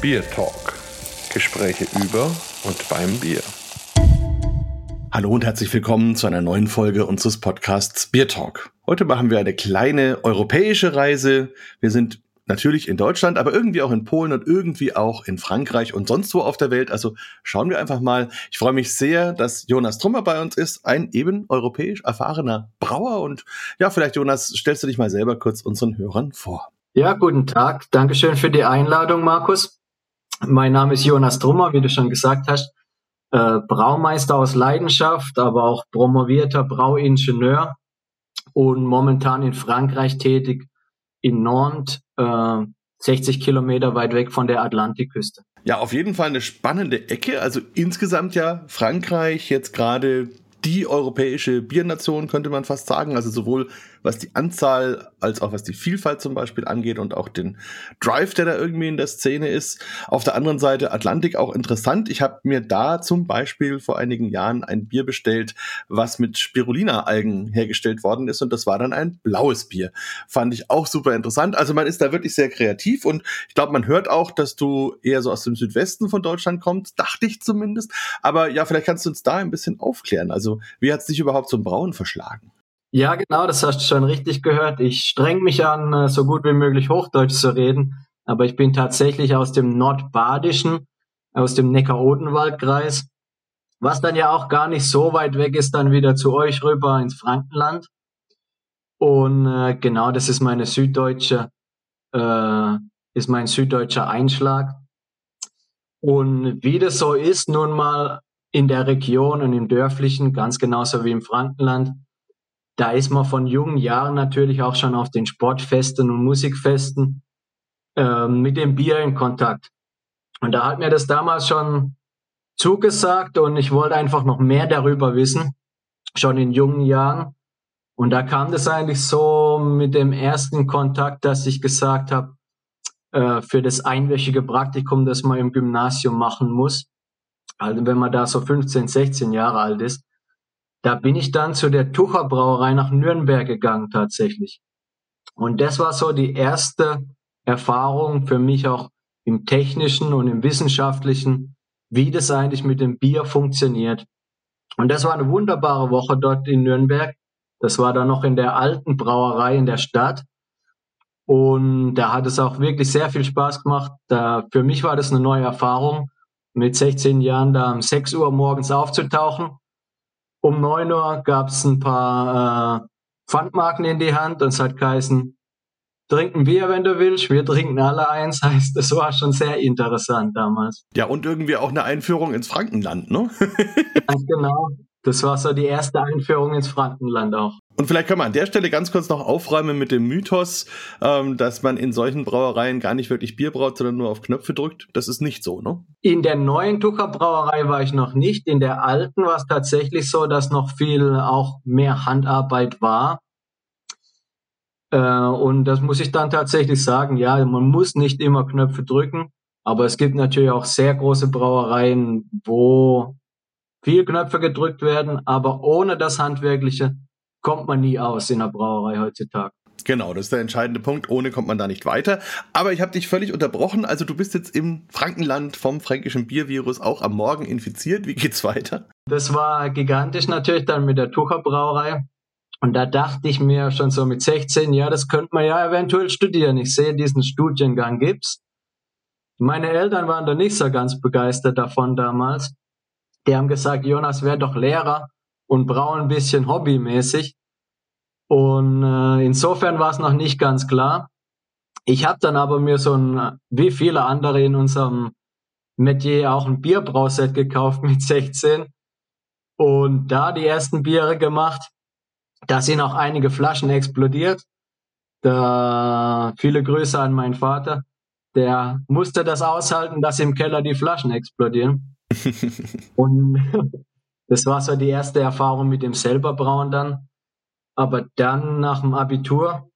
Bier Talk. Gespräche über und beim Bier. Hallo und herzlich willkommen zu einer neuen Folge unseres Podcasts Bier Talk. Heute machen wir eine kleine europäische Reise. Wir sind natürlich in Deutschland, aber irgendwie auch in Polen und irgendwie auch in Frankreich und sonst wo auf der Welt. Also schauen wir einfach mal. Ich freue mich sehr, dass Jonas Trummer bei uns ist, ein eben europäisch erfahrener Brauer. Und ja, vielleicht Jonas, stellst du dich mal selber kurz unseren Hörern vor. Ja, guten Tag. Dankeschön für die Einladung, Markus. Mein Name ist Jonas Trummer, wie du schon gesagt hast. Äh, Braumeister aus Leidenschaft, aber auch promovierter Brauingenieur und momentan in Frankreich tätig in Nantes, äh, 60 Kilometer weit weg von der Atlantikküste. Ja, auf jeden Fall eine spannende Ecke. Also insgesamt ja Frankreich jetzt gerade die europäische Biernation, könnte man fast sagen. Also sowohl was die Anzahl als auch was die Vielfalt zum Beispiel angeht und auch den Drive, der da irgendwie in der Szene ist. Auf der anderen Seite Atlantik auch interessant. Ich habe mir da zum Beispiel vor einigen Jahren ein Bier bestellt, was mit Spirulina-Algen hergestellt worden ist und das war dann ein blaues Bier. Fand ich auch super interessant. Also man ist da wirklich sehr kreativ und ich glaube, man hört auch, dass du eher so aus dem Südwesten von Deutschland kommst, dachte ich zumindest. Aber ja, vielleicht kannst du uns da ein bisschen aufklären. Also wie hat es dich überhaupt zum Brauen verschlagen? Ja, genau, das hast du schon richtig gehört. Ich streng mich an, äh, so gut wie möglich Hochdeutsch zu reden, aber ich bin tatsächlich aus dem Nordbadischen, aus dem Neckar-Odenwald-Kreis, was dann ja auch gar nicht so weit weg ist, dann wieder zu euch rüber ins Frankenland. Und äh, genau, das ist meine süddeutsche, äh, ist mein süddeutscher Einschlag. Und wie das so ist, nun mal in der Region und im Dörflichen, ganz genauso wie im Frankenland, da ist man von jungen Jahren natürlich auch schon auf den Sportfesten und Musikfesten äh, mit dem Bier in Kontakt. Und da hat mir das damals schon zugesagt und ich wollte einfach noch mehr darüber wissen, schon in jungen Jahren. Und da kam das eigentlich so mit dem ersten Kontakt, dass ich gesagt habe, äh, für das einwöchige Praktikum, das man im Gymnasium machen muss, also wenn man da so 15, 16 Jahre alt ist, da bin ich dann zu der Tucher Brauerei nach Nürnberg gegangen tatsächlich. Und das war so die erste Erfahrung für mich auch im technischen und im wissenschaftlichen, wie das eigentlich mit dem Bier funktioniert. Und das war eine wunderbare Woche dort in Nürnberg. Das war dann noch in der alten Brauerei in der Stadt. Und da hat es auch wirklich sehr viel Spaß gemacht. Da, für mich war das eine neue Erfahrung, mit 16 Jahren da um 6 Uhr morgens aufzutauchen um 9 Uhr gab es ein paar äh, Pfandmarken in die Hand und es hat geheißen, trinken Bier, wenn du willst. Wir trinken alle eins. Heißt, das war schon sehr interessant damals. Ja, und irgendwie auch eine Einführung ins Frankenland, ne? Ganz genau. Das war so die erste Einführung ins Frankenland auch. Und vielleicht können wir an der Stelle ganz kurz noch aufräumen mit dem Mythos, ähm, dass man in solchen Brauereien gar nicht wirklich Bier braut, sondern nur auf Knöpfe drückt. Das ist nicht so, ne? In der neuen Tucher Brauerei war ich noch nicht. In der alten war es tatsächlich so, dass noch viel auch mehr Handarbeit war. Äh, und das muss ich dann tatsächlich sagen. Ja, man muss nicht immer Knöpfe drücken. Aber es gibt natürlich auch sehr große Brauereien, wo viel Knöpfe gedrückt werden, aber ohne das Handwerkliche kommt man nie aus in der Brauerei heutzutage. Genau, das ist der entscheidende Punkt. Ohne kommt man da nicht weiter. Aber ich habe dich völlig unterbrochen. Also du bist jetzt im Frankenland vom fränkischen Biervirus auch am Morgen infiziert. Wie geht's weiter? Das war gigantisch natürlich dann mit der Tucher Brauerei. Und da dachte ich mir schon so mit 16, ja, das könnte man ja eventuell studieren. Ich sehe, diesen Studiengang gibt's. Meine Eltern waren da nicht so ganz begeistert davon damals. Die haben gesagt, Jonas wäre doch Lehrer und brauche ein bisschen hobbymäßig. Und äh, insofern war es noch nicht ganz klar. Ich habe dann aber mir so ein, wie viele andere in unserem Metier auch ein Bierbrauset gekauft mit 16 und da die ersten Biere gemacht. Da sind auch einige Flaschen explodiert. Da viele Grüße an meinen Vater. Der musste das aushalten, dass im Keller die Flaschen explodieren. Und das war so die erste Erfahrung mit dem selberbrauen dann. Aber dann nach dem Abitur,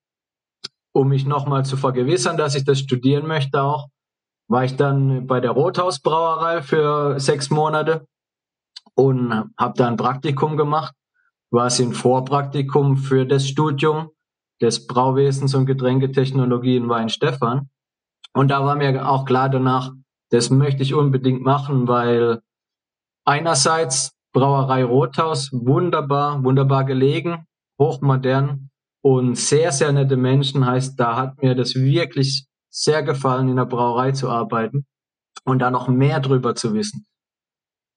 um mich nochmal zu vergewissern, dass ich das studieren möchte auch, war ich dann bei der Rothausbrauerei für sechs Monate und habe da ein Praktikum gemacht, war es ein Vorpraktikum für das Studium des Brauwesens und Getränketechnologie in Weinstefan. Und da war mir auch klar danach, Das möchte ich unbedingt machen, weil einerseits Brauerei Rothaus, wunderbar, wunderbar gelegen, hochmodern und sehr, sehr nette Menschen. Heißt, da hat mir das wirklich sehr gefallen, in der Brauerei zu arbeiten und da noch mehr drüber zu wissen.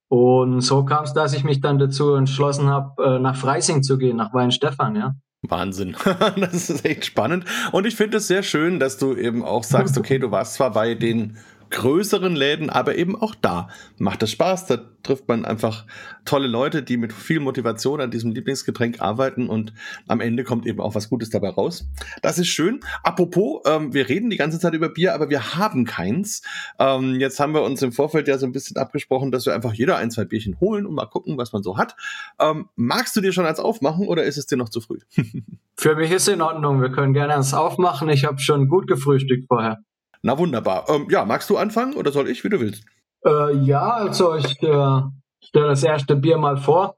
Und so kam es, dass ich mich dann dazu entschlossen habe, äh, nach Freising zu gehen, nach Weinstefan, ja. Wahnsinn. das ist echt spannend. Und ich finde es sehr schön, dass du eben auch sagst, okay, du warst zwar bei den größeren Läden, aber eben auch da macht es Spaß. Da trifft man einfach tolle Leute, die mit viel Motivation an diesem Lieblingsgetränk arbeiten und am Ende kommt eben auch was Gutes dabei raus. Das ist schön. Apropos, ähm, wir reden die ganze Zeit über Bier, aber wir haben keins. Ähm, jetzt haben wir uns im Vorfeld ja so ein bisschen abgesprochen, dass wir einfach jeder ein, zwei Bierchen holen und mal gucken, was man so hat. Ähm, magst du dir schon eins aufmachen oder ist es dir noch zu früh? Für mich ist in Ordnung. Wir können gerne eins aufmachen. Ich habe schon gut gefrühstückt vorher. Na wunderbar. Ähm, ja, magst du anfangen oder soll ich, wie du willst? Äh, ja, also ich äh, stelle das erste Bier mal vor,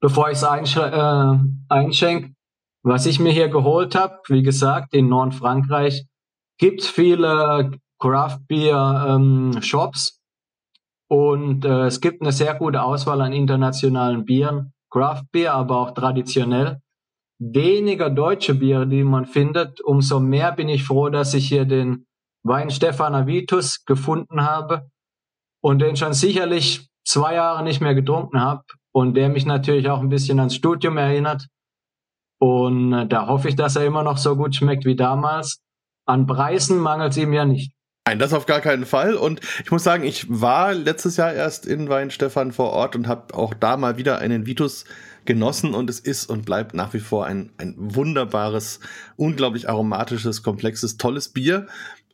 bevor ich es äh, einschenke. Was ich mir hier geholt habe, wie gesagt, in Nordfrankreich gibt es viele Craft Beer ähm, Shops und äh, es gibt eine sehr gute Auswahl an internationalen Bieren, Craft Beer, aber auch traditionell. Weniger deutsche Biere, die man findet, umso mehr bin ich froh, dass ich hier den Wein Stefan Avitus gefunden habe und den schon sicherlich zwei Jahre nicht mehr getrunken habe und der mich natürlich auch ein bisschen ans Studium erinnert. Und äh, da hoffe ich, dass er immer noch so gut schmeckt wie damals. An Preisen mangelt es ihm ja nicht. Nein, das auf gar keinen Fall. Und ich muss sagen, ich war letztes Jahr erst in Weinstefan vor Ort und habe auch da mal wieder einen Vitus genossen und es ist und bleibt nach wie vor ein, ein wunderbares, unglaublich aromatisches, komplexes, tolles Bier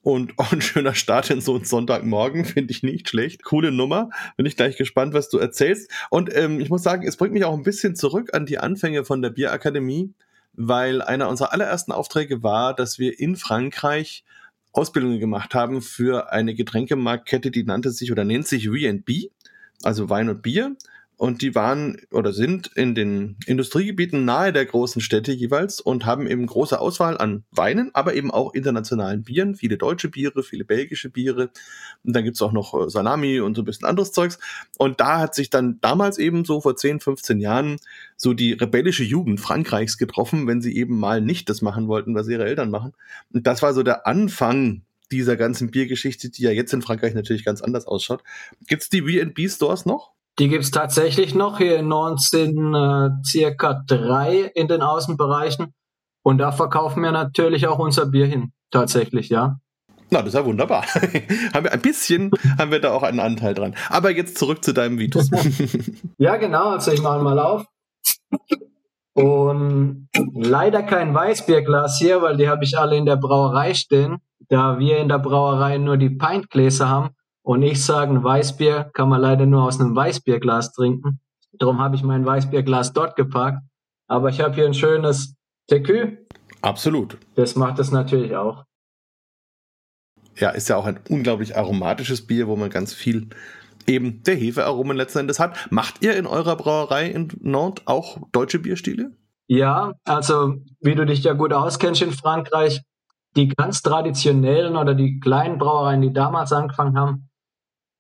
und auch ein schöner Start in so einen Sonntagmorgen, finde ich nicht schlecht. Coole Nummer. Bin ich gleich gespannt, was du erzählst. Und ähm, ich muss sagen, es bringt mich auch ein bisschen zurück an die Anfänge von der Bierakademie, weil einer unserer allerersten Aufträge war, dass wir in Frankreich Ausbildungen gemacht haben für eine Getränkemarktkette, die nannte sich oder nennt sich V&B, also Wein und Bier und die waren oder sind in den Industriegebieten nahe der großen Städte jeweils und haben eben große Auswahl an Weinen, aber eben auch internationalen Bieren, viele deutsche Biere, viele belgische Biere und dann gibt's auch noch äh, Salami und so ein bisschen anderes Zeugs und da hat sich dann damals eben so vor 10, 15 Jahren so die rebellische Jugend Frankreichs getroffen, wenn sie eben mal nicht das machen wollten, was ihre Eltern machen und das war so der Anfang dieser ganzen Biergeschichte, die ja jetzt in Frankreich natürlich ganz anders ausschaut. Gibt's die V&B-Stores noch? Die gibt es tatsächlich noch hier in 19 äh, circa drei in den Außenbereichen. Und da verkaufen wir natürlich auch unser Bier hin. Tatsächlich, ja. Na, das ist ja wunderbar. haben wir ein bisschen, haben wir da auch einen Anteil dran. Aber jetzt zurück zu deinem Vitus. ja, genau. Also ich mache mal auf. Und leider kein Weißbierglas hier, weil die habe ich alle in der Brauerei stehen. Da wir in der Brauerei nur die Pintgläser haben, und ich sage, ein Weißbier kann man leider nur aus einem Weißbierglas trinken. Darum habe ich mein Weißbierglas dort geparkt. Aber ich habe hier ein schönes Tekü. Absolut. Das macht es natürlich auch. Ja, ist ja auch ein unglaublich aromatisches Bier, wo man ganz viel eben der Hefearomen letzten Endes hat. Macht ihr in eurer Brauerei in Nantes auch deutsche Bierstile? Ja, also wie du dich ja gut auskennst in Frankreich, die ganz traditionellen oder die kleinen Brauereien, die damals angefangen haben,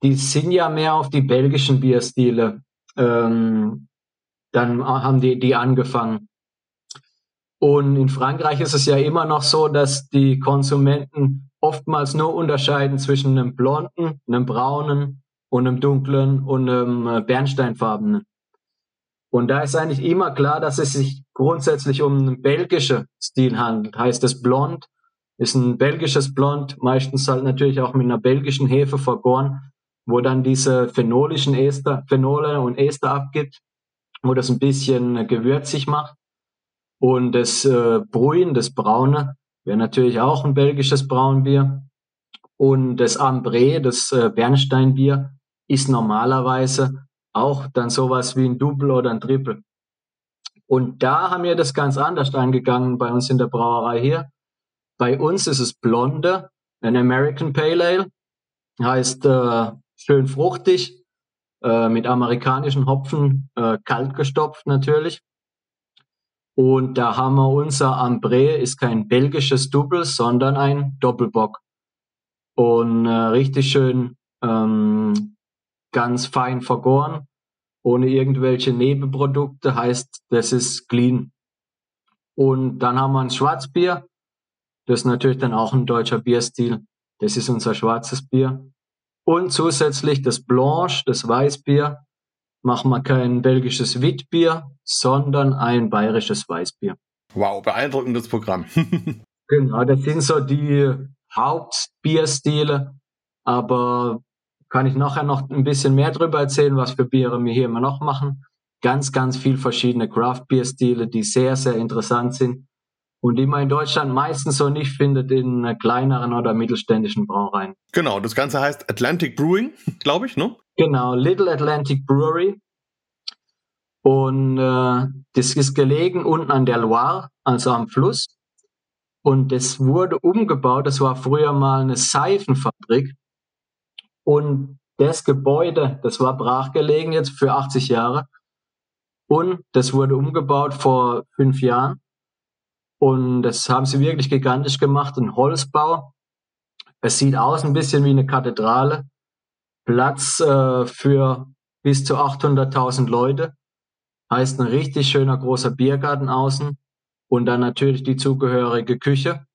die sind ja mehr auf die belgischen Bierstile. Ähm, dann haben die, die angefangen. Und in Frankreich ist es ja immer noch so, dass die Konsumenten oftmals nur unterscheiden zwischen einem blonden, einem braunen und einem dunklen und einem äh, bernsteinfarbenen. Und da ist eigentlich immer klar, dass es sich grundsätzlich um einen belgischen Stil handelt. Heißt es blond, ist ein belgisches Blond, meistens halt natürlich auch mit einer belgischen Hefe vergoren wo dann diese phenolischen Ester, Phenole und Ester abgibt, wo das ein bisschen gewürzig macht. Und das äh, Bruin, das Braune, wäre natürlich auch ein belgisches Braunbier. Und das Ambré, das äh, Bernsteinbier, ist normalerweise auch dann sowas wie ein Double oder ein Triple. Und da haben wir das ganz anders angegangen bei uns in der Brauerei hier. Bei uns ist es Blonde, ein American Pale Ale, heißt äh, schön fruchtig, äh, mit amerikanischen Hopfen, äh, kalt gestopft natürlich. Und da haben wir unser Ambré, ist kein belgisches Double, sondern ein Doppelbock. Und äh, richtig schön ähm, ganz fein vergoren, ohne irgendwelche Nebenprodukte, heißt, das ist clean. Und dann haben wir ein Schwarzbier, das ist natürlich dann auch ein deutscher Bierstil. Das ist unser schwarzes Bier. Und zusätzlich das Blanche, das Weißbier, machen wir kein belgisches Witbier, sondern ein bayerisches Weißbier. Wow, beeindruckendes Programm. genau, das sind so die Hauptbierstile. Aber kann ich nachher noch ein bisschen mehr darüber erzählen, was für Biere wir hier immer noch machen. Ganz, ganz viel verschiedene Craft-Bier-Stile, die sehr, sehr interessant sind und die man in Deutschland meistens so nicht findet in kleineren oder mittelständischen Brauereien. Genau, das Ganze heißt Atlantic Brewing, glaube ich, ne? Genau, Little Atlantic Brewery. Und äh, das ist gelegen unten an der Loire, also am Fluss. Und das wurde umgebaut. Das war früher mal eine Seifenfabrik. Und das Gebäude, das war brachgelegen jetzt für 80 Jahre. Und das wurde umgebaut vor fünf Jahren. Und das haben sie wirklich gigantisch gemacht, ein Holzbau. Es sieht aus ein bisschen wie eine Kathedrale. Platz äh, für bis zu 800.000 Leute. Heißt ein richtig schöner großer Biergarten außen. Und dann natürlich die zugehörige Küche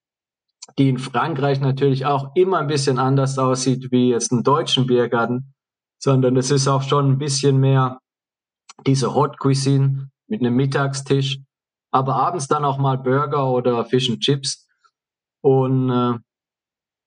die in Frankreich natürlich auch immer ein bisschen anders aussieht wie jetzt ein deutschen Biergarten, sondern es ist auch schon ein bisschen mehr diese Hot Cuisine mit einem Mittagstisch, aber abends dann auch mal Burger oder Fish and Chips. Und äh,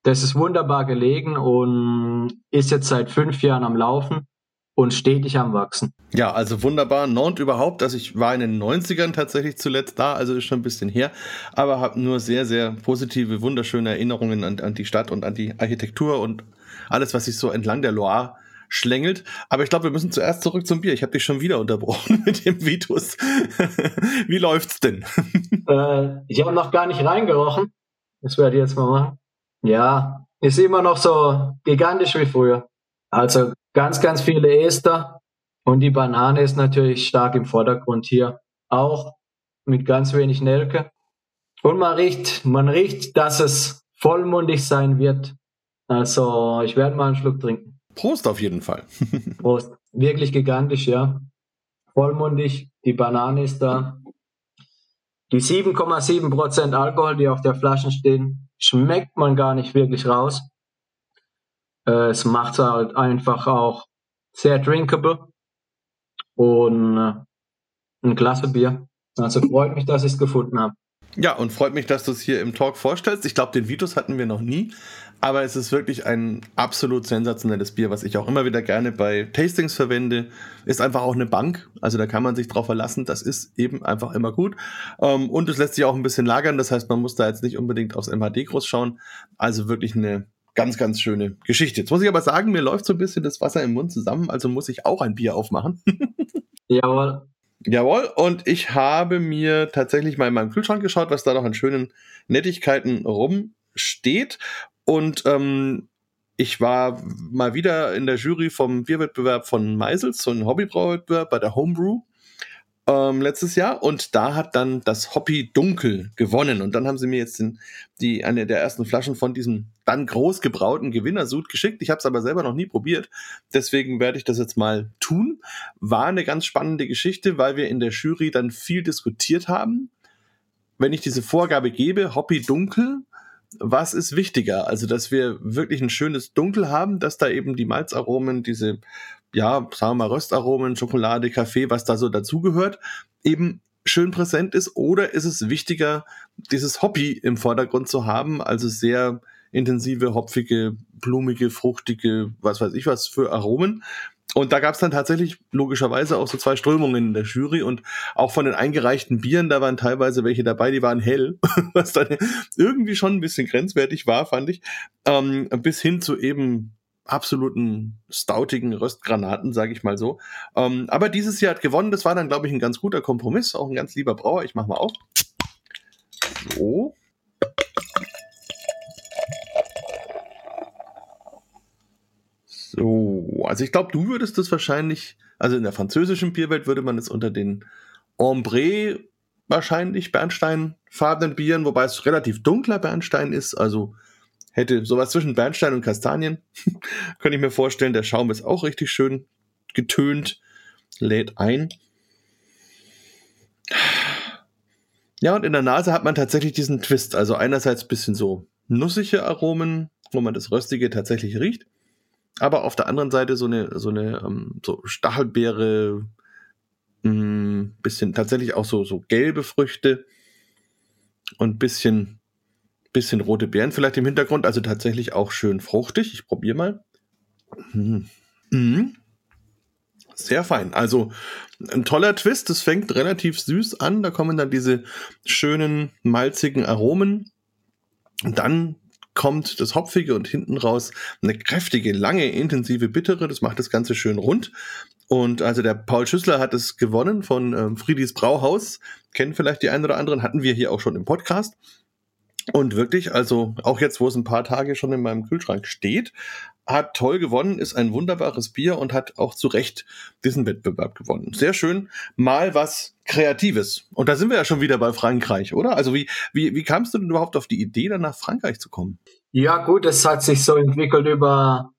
das ist wunderbar gelegen und ist jetzt seit fünf Jahren am Laufen und stetig am Wachsen. Ja, also wunderbar. Nantes überhaupt. Also ich war in den 90ern tatsächlich zuletzt da, also ist schon ein bisschen her, aber habe nur sehr, sehr positive, wunderschöne Erinnerungen an, an die Stadt und an die Architektur und alles, was sich so entlang der Loire schlängelt. Aber ich glaube, wir müssen zuerst zurück zum Bier. Ich habe dich schon wieder unterbrochen mit dem Vitus. Wie läuft's denn? Äh, ich habe noch gar nicht reingerochen. Das werde ich jetzt mal machen. Ja, ist immer noch so gigantisch wie früher. Also ganz, ganz viele Ester und die Banane ist natürlich stark im Vordergrund hier. Auch mit ganz wenig Nelke. Und man riecht, man riecht, dass es vollmundig sein wird. Also ich werde mal einen Schluck trinken. Prost auf jeden Fall. Prost. Wirklich gigantisch, ja. Vollmundig. Die Banane ist da. Die 7,7% Alkohol, die auf der Flasche stehen, schmeckt man gar nicht wirklich raus. Äh, es macht halt einfach auch sehr drinkable und äh, ein klasse Bier. Also freut mich, dass ich es gefunden habe. Ja, und freut mich, dass du es hier im Talk vorstellst. Ich glaube, den Vitus hatten wir noch nie, aber es ist wirklich ein absolut sensationelles Bier, was ich auch immer wieder gerne bei Tastings verwende. Ist einfach auch eine Bank, also da kann man sich drauf verlassen. Das ist eben einfach immer gut. Ähm, und es lässt sich auch ein bisschen lagern, das heißt, man muss da jetzt nicht unbedingt aufs MHD groß schauen. Also wirklich eine Ganz, ganz schöne Geschichte. Jetzt muss ich aber sagen, mir läuft so ein bisschen das Wasser im Mund zusammen, also muss ich auch ein Bier aufmachen. Jawohl. Jawohl, und ich habe mir tatsächlich mal in meinem Kühlschrank geschaut, was da noch an schönen Nettigkeiten rumsteht. Und ähm, ich war mal wieder in der Jury vom Bierwettbewerb von Meisels, so ein Hobbybrauwettbewerb bei der Homebrew ähm, letztes Jahr und da hat dann das Hoppy Dunkel gewonnen und dann haben sie mir jetzt den, die eine der ersten Flaschen von diesem dann groß gebrauten Gewinnersud geschickt. Ich habe es aber selber noch nie probiert, deswegen werde ich das jetzt mal tun. War eine ganz spannende Geschichte, weil wir in der Jury dann viel diskutiert haben. Wenn ich diese Vorgabe gebe, Hoppy Dunkel, was ist wichtiger? Also, dass wir wirklich ein schönes Dunkel haben, dass da eben die Malzaromen, diese ja, sagen wir mal, Röstaromen, Schokolade, Kaffee, was da so dazugehört, eben schön präsent ist? Oder ist es wichtiger, dieses Hobby im Vordergrund zu haben, also sehr intensive, hopfige, blumige, fruchtige, was weiß ich was für Aromen? Und da gab es dann tatsächlich logischerweise auch so zwei Strömungen in der Jury und auch von den eingereichten Bieren, da waren teilweise welche dabei, die waren hell, was dann irgendwie schon ein bisschen grenzwertig war, fand ich, ähm, bis hin zu eben absoluten stoutigen Röstgranaten, sage ich mal so. Ähm, aber dieses Jahr hat gewonnen. Das war dann, glaube ich, ein ganz guter Kompromiss. Auch ein ganz lieber Brauer. Ich mache mal auf. So. So, also ich glaube, du würdest das wahrscheinlich, also in der französischen Bierwelt würde man es unter den Ombre wahrscheinlich Bernsteinfarbenen Bieren, wobei es relativ dunkler Bernstein ist, also hätte sowas zwischen Bernstein und Kastanien. Könnte ich mir vorstellen. Der Schaum ist auch richtig schön getönt, lädt ein. Ja, und in der Nase hat man tatsächlich diesen Twist. Also einerseits bisschen so nussige Aromen, wo man das Röstige tatsächlich riecht. Aber auf der anderen Seite so eine, so eine, ähm, so Stachelbeere, mh, mm, bisschen tatsächlich auch so, so gelbe Früchte und bisschen, bisschen rote Beeren vielleicht im Hintergrund. Also tatsächlich auch schön fruchtig. Ich probiere mal. Mhm. Mhm. Sehr fein. Also ein toller Twist. Es fängt relativ süß an. Da kommen dann diese schönen malzigen Aromen. Dann kommt das Hopfige und hinten raus eine kräftige, lange, intensive Bittere. Das macht das Ganze schön rund. Und also der Paul Schüssler hat es gewonnen von ähm, Friedis Brauhaus. Kennen vielleicht die einen oder anderen, hatten wir hier auch schon im Podcast. Und wirklich, also auch jetzt, wo es ein paar Tage schon in meinem Kühlschrank steht, hat toll gewonnen, ist ein wunderbares Bier und hat auch zu Recht diesen Wettbewerb gewonnen. Sehr schön, mal was Kreatives. Und da sind wir ja schon wieder bei Frankreich, oder? Also wie, wie, wie kamst du denn überhaupt auf die Idee, dann nach Frankreich zu kommen? Ja gut, es hat sich so entwickelt über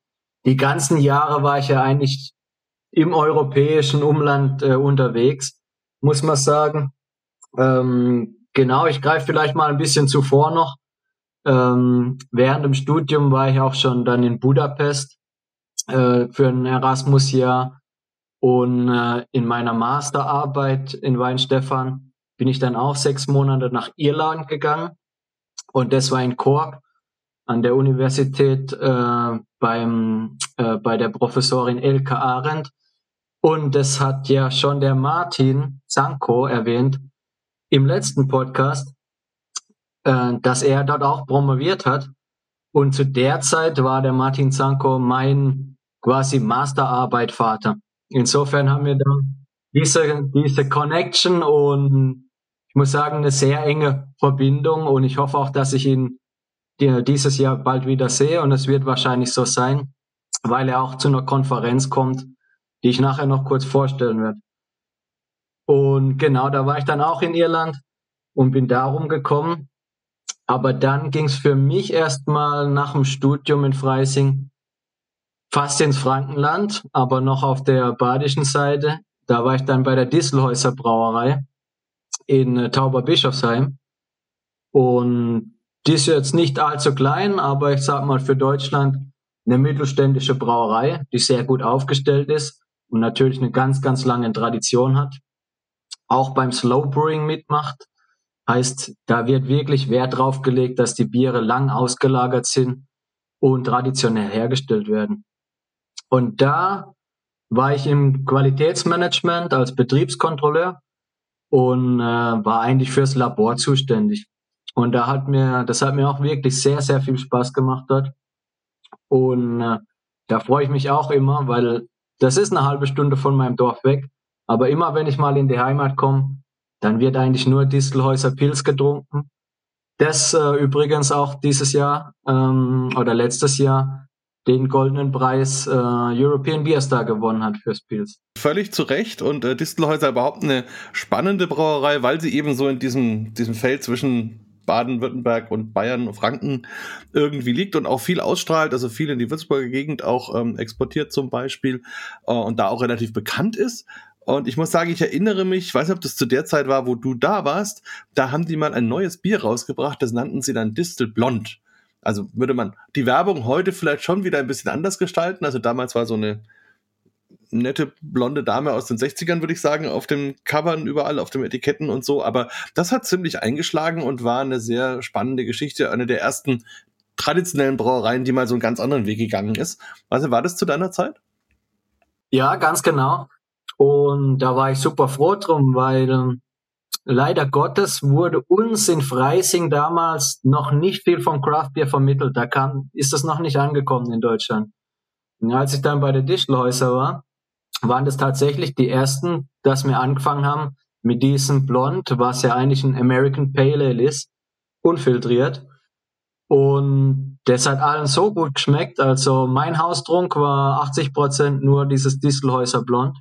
die ganzen Jahre war ich ja eigentlich im europäischen Umland äh, unterwegs, muss man sagen. Ähm, genau, ich greife vielleicht mal ein bisschen zuvor noch. Ähm, während dem Studium war ich auch schon dann in Budapest äh, für ein Erasmus-Jahr und äh, in meiner Masterarbeit in Weinstefan bin ich dann auch sechs Monate nach Irland gegangen und das war in Cork an der Universität äh, beim, äh, bei der Professorin Elke Arendt. Und das hat ja schon der Martin Sanko erwähnt im letzten Podcast äh, dass er dort auch promoviert hat. Und zu der Zeit war der Martin Zanko mein quasi Masterarbeit-Vater. Insofern haben wir da diese, diese Connection und ich muss sagen, eine sehr enge Verbindung und ich hoffe auch, dass ich ihn dieses Jahr bald wieder sehe und es wird wahrscheinlich so sein, weil er auch zu einer Konferenz kommt, die ich nachher noch kurz vorstellen werde. Und genau, da war ich dann auch in Irland und bin darum gekommen, aber dann ging es für mich erstmal nach dem Studium in Freising fast ins Frankenland, aber noch auf der badischen Seite. Da war ich dann bei der Disselhäuser Brauerei in äh, Tauberbischofsheim. Und die ist jetzt nicht allzu klein, aber ich sag mal für Deutschland eine mittelständische Brauerei, die sehr gut aufgestellt ist und natürlich eine ganz, ganz lange Tradition hat. Auch beim Slow Brewing mitmacht. Heißt, da wird wirklich Wert drauf gelegt, dass die Biere lang ausgelagert sind und traditionell hergestellt werden. Und da war ich im Qualitätsmanagement als Betriebskontrolleur und äh, war eigentlich fürs Labor zuständig. Und da hat mir, das hat mir auch wirklich sehr, sehr viel Spaß gemacht dort. Und äh, da freue ich mich auch immer, weil das ist eine halbe Stunde von meinem Dorf weg. Aber immer wenn ich mal in die Heimat komme, dann wird eigentlich nur Distelhäuser Pilz getrunken. Das äh, übrigens auch dieses Jahr ähm, oder letztes Jahr den goldenen Preis äh, European Beer Star gewonnen hat fürs Pilz. Völlig zu Recht und äh, Distelhäuser überhaupt eine spannende Brauerei, weil sie eben so in diesem, diesem Feld zwischen Baden-Württemberg und Bayern und Franken irgendwie liegt und auch viel ausstrahlt, also viel in die Würzburger Gegend auch ähm, exportiert zum Beispiel äh, und da auch relativ bekannt ist. Und ich muss sagen, ich erinnere mich, ich weiß nicht, ob das zu der Zeit war, wo du da warst, da haben die mal ein neues Bier rausgebracht, das nannten sie dann Distel Blond. Also würde man die Werbung heute vielleicht schon wieder ein bisschen anders gestalten. Also damals war so eine nette blonde Dame aus den 60ern, würde ich sagen, auf den Covern überall, auf den Etiketten und so. Aber das hat ziemlich eingeschlagen und war eine sehr spannende Geschichte. Eine der ersten traditionellen Brauereien, die mal so einen ganz anderen Weg gegangen ist. Also war das zu deiner Zeit? Ja, ganz genau. Und da war ich super froh drum, weil ähm, leider Gottes wurde uns in Freising damals noch nicht viel vom Craft Beer vermittelt. Da kam, ist das noch nicht angekommen in Deutschland. Und als ich dann bei der Dischlhäuser war, waren das tatsächlich die ersten, dass wir angefangen haben mit diesem Blond, was ja eigentlich ein American Pale Ale ist, unfiltriert. Und das hat allen so gut geschmeckt. Also mein Haustrunk war 80 Prozent nur dieses Distelhäuser Blond.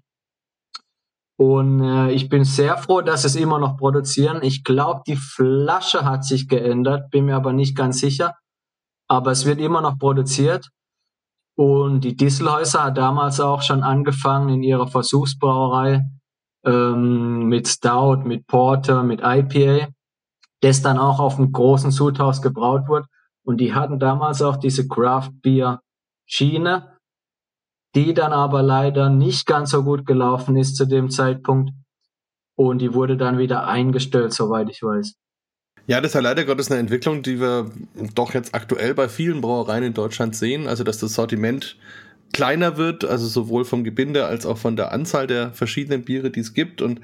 Und äh, ich bin sehr froh, dass es immer noch produzieren. Ich glaube, die Flasche hat sich geändert, bin mir aber nicht ganz sicher. aber es wird immer noch produziert. Und die Disselhäuser hat damals auch schon angefangen in ihrer Versuchsbrauerei ähm, mit Stout, mit Porter, mit IPA, das dann auch auf einem großen Sudhaus gebraut wurde. Und die hatten damals auch diese Craft Beer Schiene, die dann aber leider nicht ganz so gut gelaufen ist zu dem Zeitpunkt. Und die wurde dann wieder eingestellt, soweit ich weiß. Ja, das ist ja leider Gottes eine Entwicklung, die wir doch jetzt aktuell bei vielen Brauereien in Deutschland sehen. Also, dass das Sortiment kleiner wird, also sowohl vom Gebinde als auch von der Anzahl der verschiedenen Biere, die es gibt. Und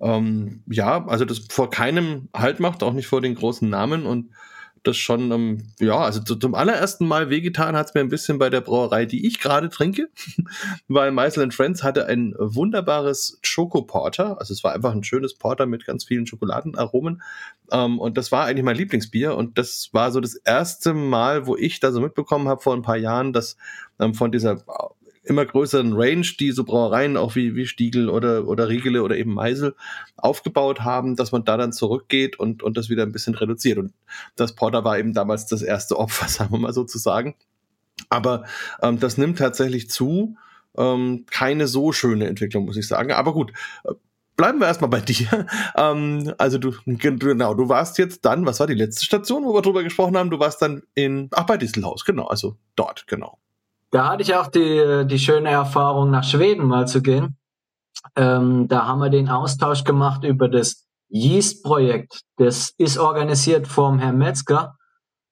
ähm, ja, also das vor keinem Halt macht, auch nicht vor den großen Namen. Und das schon, ähm, ja, also zum allerersten Mal wehgetan hat es mir ein bisschen bei der Brauerei, die ich gerade trinke, weil Meisel Friends hatte ein wunderbares Choco-Porter, also es war einfach ein schönes Porter mit ganz vielen Schokoladenaromen. Ähm, und das war eigentlich mein Lieblingsbier. Und das war so das erste Mal, wo ich da so mitbekommen habe vor ein paar Jahren, dass ähm, von dieser immer größeren Range, die so Brauereien auch wie, wie Stiegel oder, oder Riegele oder eben Meisel aufgebaut haben, dass man da dann zurückgeht und, und das wieder ein bisschen reduziert. Und das Porter war eben damals das erste Opfer, sagen wir mal sozusagen. Aber ähm, das nimmt tatsächlich zu. Ähm, keine so schöne Entwicklung, muss ich sagen. Aber gut, äh, bleiben wir erstmal bei dir. Ähm, also du, genau, du warst jetzt dann, was war die letzte Station, wo wir drüber gesprochen haben? Du warst dann in, ach, bei Dieselhaus, genau, also dort, genau. Da hatte ich auch die, die schöne Erfahrung, nach Schweden mal zu gehen. Ähm, da haben wir den Austausch gemacht über das Yeast-Projekt. Das ist organisiert vom Herrn Metzger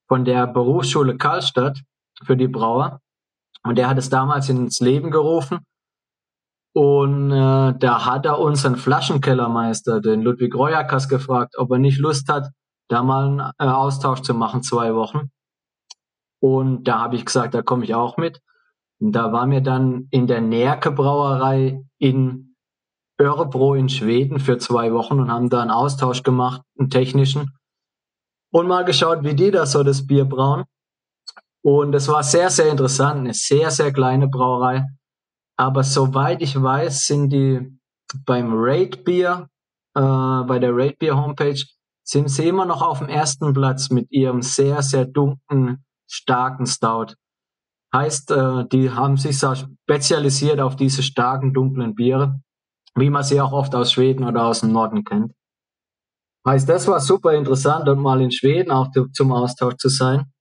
von der Berufsschule Karlstadt für die Brauer. Und der hat es damals ins Leben gerufen. Und äh, da hat er unseren Flaschenkellermeister, den Ludwig Royakas, gefragt, ob er nicht Lust hat, da mal einen äh, Austausch zu machen, zwei Wochen. Und da habe ich gesagt, da komme ich auch mit. Und da waren wir dann in der Närke Brauerei in Örebro in Schweden für zwei Wochen und haben da einen Austausch gemacht, einen technischen. Und mal geschaut, wie die da so das Bier brauen. Und es war sehr, sehr interessant, eine sehr, sehr kleine Brauerei. Aber soweit ich weiß, sind die beim Raid Beer, äh, bei der Raid Beer Homepage, sind sie immer noch auf dem ersten Platz mit ihrem sehr, sehr dunklen, starken Stout. Heißt, äh, die haben sich spezialisiert auf diese starken, dunklen Biere, wie man sie auch oft aus Schweden oder aus dem Norden kennt. Heißt, das war super interessant und mal in Schweden auch zum Austausch zu sein.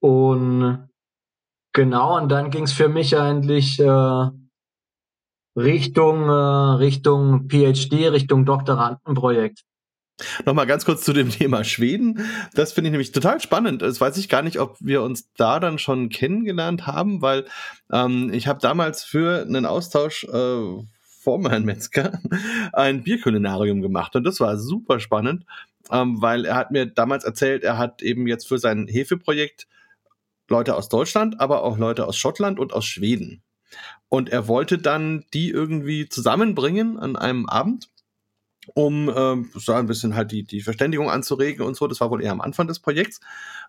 Und genau, und dann ging es für mich eigentlich äh, Richtung, äh, Richtung PhD, Richtung Doktorandenprojekt. Nochmal ganz kurz zu dem Thema Schweden. Das finde ich nämlich total spannend. Das weiß ich gar nicht, ob wir uns da dann schon kennengelernt haben, weil ähm, ich habe damals für einen Austausch äh, vor Herrn Metzger ein Bierkulinarium gemacht und das war super spannend, ähm, weil er hat mir damals erzählt, er hat eben jetzt für sein Hefeprojekt Leute aus Deutschland, aber auch Leute aus Schottland und aus Schweden. Und er wollte dann die irgendwie zusammenbringen an einem Abend um ähm, so ein bisschen halt die, die Verständigung anzuregen und so. Das war wohl eher am Anfang des Projekts.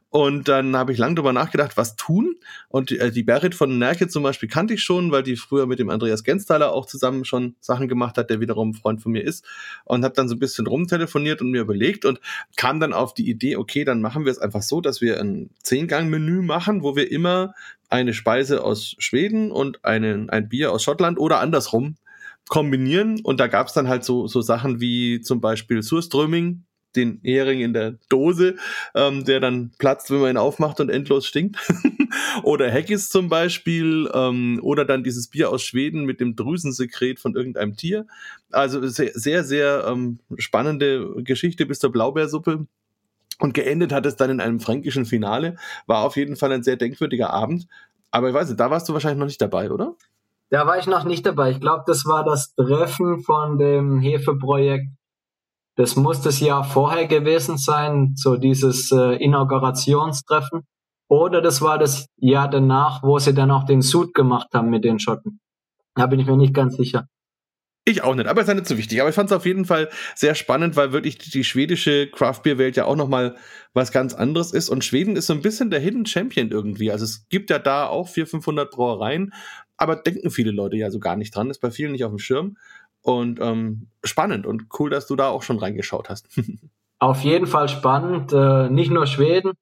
Und dann habe ich lange drüber nachgedacht, was tun. Und die, äh, die Berit von Nerke zum Beispiel kannte ich schon, weil die früher mit dem Andreas Gensthaler auch zusammen schon Sachen gemacht hat, der wiederum Freund von mir ist. Und habe dann so ein bisschen rumtelefoniert und mir überlegt und kam dann auf die Idee, okay, dann machen wir es einfach so, dass wir ein Zehn-Gang-Menü machen, wo wir immer eine Speise aus Schweden und einen, ein Bier aus Schottland oder andersrum kombinieren. Und da gab es dann halt so, so Sachen wie zum Beispiel Surströming, den Hering in der Dose, ähm, der dann platzt, wenn man ihn aufmacht und endlos stinkt. oder Haggis zum Beispiel. Ähm, oder dann dieses Bier aus Schweden mit dem Drüsensekret von irgendeinem Tier. Also sehr, sehr, sehr ähm, spannende Geschichte bis zur Blaubeersuppe. Und geendet hat es dann in einem fränkischen Finale. War auf jeden Fall ein sehr denkwürdiger Abend. Aber ich weiß nicht, da warst du wahrscheinlich noch nicht dabei, oder? Da war ich noch nicht dabei. Ich glaube, das war das Treffen von dem Hefeprojekt. Das muss das Jahr vorher gewesen sein, so dieses äh, Inaugurationstreffen. Oder das war das Jahr danach, wo sie dann auch den Sud gemacht haben mit den Schotten. Da bin ich mir nicht ganz sicher. Ich auch nicht, aber ist ja nicht so wichtig. Aber ich fand es auf jeden Fall sehr spannend, weil wirklich die schwedische Craft Beer Welt ja auch noch mal was ganz anderes ist. Und Schweden ist so ein bisschen der Hidden Champion irgendwie. Also es gibt ja da auch 400, 500 Brauereien, aber denken viele Leute ja so gar nicht dran. Ist bei vielen nicht auf dem Schirm. Und ähm, spannend und cool, dass du da auch schon reingeschaut hast. auf jeden Fall spannend. Äh, nicht nur Schweden,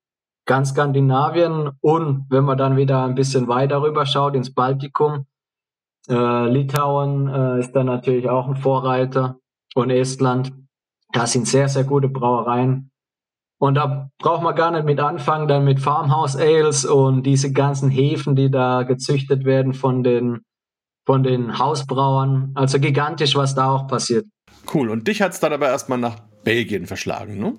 ganz Skandinavien und wenn man dann wieder ein bisschen weiter rüber schaut ins Baltikum, äh, Litauen äh, ist dann natürlich auch ein Vorreiter und Estland. Das sind sehr, sehr gute Brauereien. Und da braucht man gar nicht mit anfangen, dann mit Farmhouse Ales und diese ganzen Hefen, die da gezüchtet werden von den, von den Hausbrauern. Also gigantisch, was da auch passiert. Cool. Und dich hat es dann aber erstmal nach Belgien verschlagen, ne?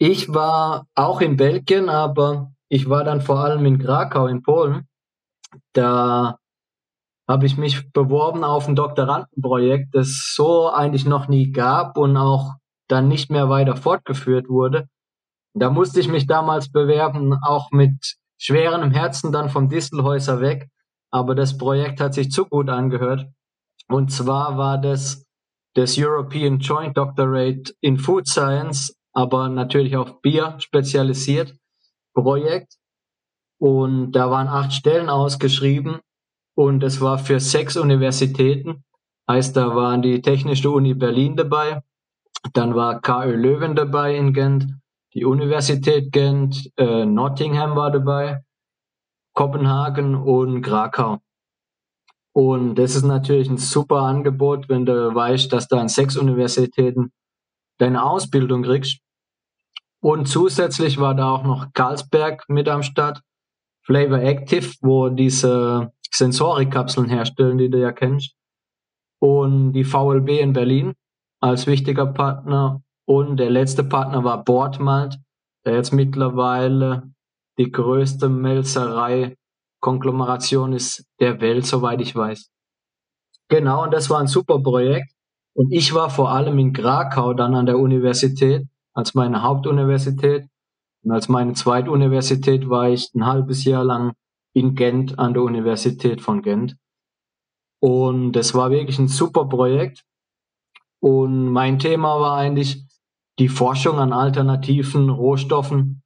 Ich war auch in Belgien, aber ich war dann vor allem in Krakau in Polen. Da habe ich mich beworben auf ein Doktorandenprojekt, das so eigentlich noch nie gab und auch dann nicht mehr weiter fortgeführt wurde. Da musste ich mich damals bewerben, auch mit schwerem Herzen dann vom Distelhäuser weg. Aber das Projekt hat sich zu gut angehört. Und zwar war das das European Joint Doctorate in Food Science, aber natürlich auf Bier spezialisiert Projekt. Und da waren acht Stellen ausgeschrieben und es war für sechs Universitäten. Heißt, da waren die Technische Uni Berlin dabei, dann war KÖ Löwen dabei in Gent, die Universität Gent, äh, Nottingham war dabei, Kopenhagen und Krakau. Und das ist natürlich ein super Angebot, wenn du weißt, dass du an sechs Universitäten deine Ausbildung kriegst. Und zusätzlich war da auch noch Karlsberg mit am Start, Flavor Active, wo diese Sensorikapseln herstellen, die du ja kennst. Und die VLB in Berlin als wichtiger Partner. Und der letzte Partner war Bordmalt, der jetzt mittlerweile die größte Melzerei-Konglomeration ist der Welt, soweit ich weiß. Genau, und das war ein super Projekt. Und ich war vor allem in Krakau dann an der Universität, als meine Hauptuniversität. Und als meine Zweituniversität war ich ein halbes Jahr lang in Gent an der Universität von Gent. Und es war wirklich ein super Projekt. Und mein Thema war eigentlich die Forschung an alternativen Rohstoffen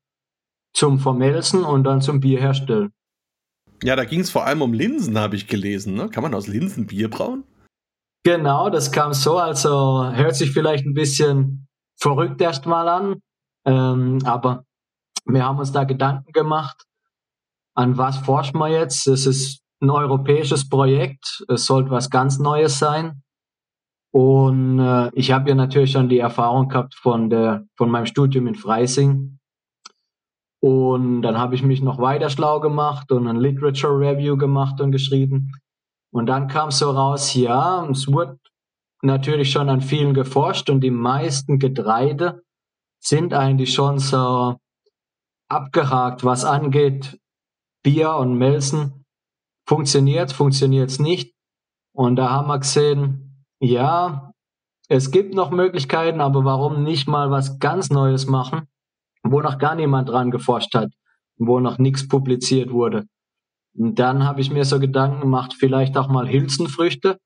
zum Vermelzen und dann zum Bier herstellen. Ja, da ging es vor allem um Linsen, habe ich gelesen. Ne? Kann man aus Linsen Bier brauen? Genau, das kam so. Also hört sich vielleicht ein bisschen verrückt erstmal an. Ähm, aber wir haben uns da Gedanken gemacht, an was forschen wir jetzt? Es ist ein europäisches Projekt. Es sollte was ganz Neues sein. Und äh, ich habe ja natürlich schon die Erfahrung gehabt von, der, von meinem Studium in Freising. Und dann habe ich mich noch weiter schlau gemacht und ein Literature Review gemacht und geschrieben. Und dann kam so raus, ja, es wurde natürlich schon an vielen geforscht und die meisten Getreide sind eigentlich schon so abgehakt, was angeht Bier und Melzen. Funktioniert, funktioniert es nicht. Und da haben wir gesehen, ja, es gibt noch Möglichkeiten, aber warum nicht mal was ganz Neues machen, wo noch gar niemand dran geforscht hat, wo noch nichts publiziert wurde. Und dann habe ich mir so Gedanken gemacht, vielleicht auch mal Hülsenfrüchte.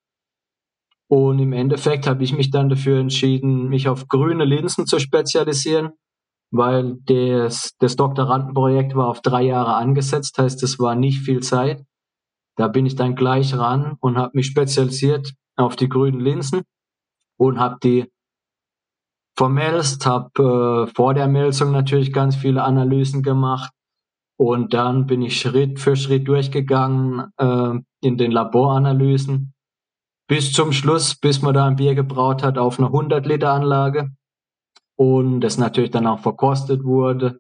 Und im Endeffekt habe ich mich dann dafür entschieden, mich auf grüne Linsen zu spezialisieren weil das, das Doktorandenprojekt war auf drei Jahre angesetzt, heißt es war nicht viel Zeit. Da bin ich dann gleich ran und habe mich spezialisiert auf die grünen Linsen und habe die vermelzt, habe äh, vor der Melzung natürlich ganz viele Analysen gemacht und dann bin ich Schritt für Schritt durchgegangen äh, in den Laboranalysen bis zum Schluss, bis man da ein Bier gebraut hat auf einer 100 Liter Anlage und das natürlich dann auch verkostet wurde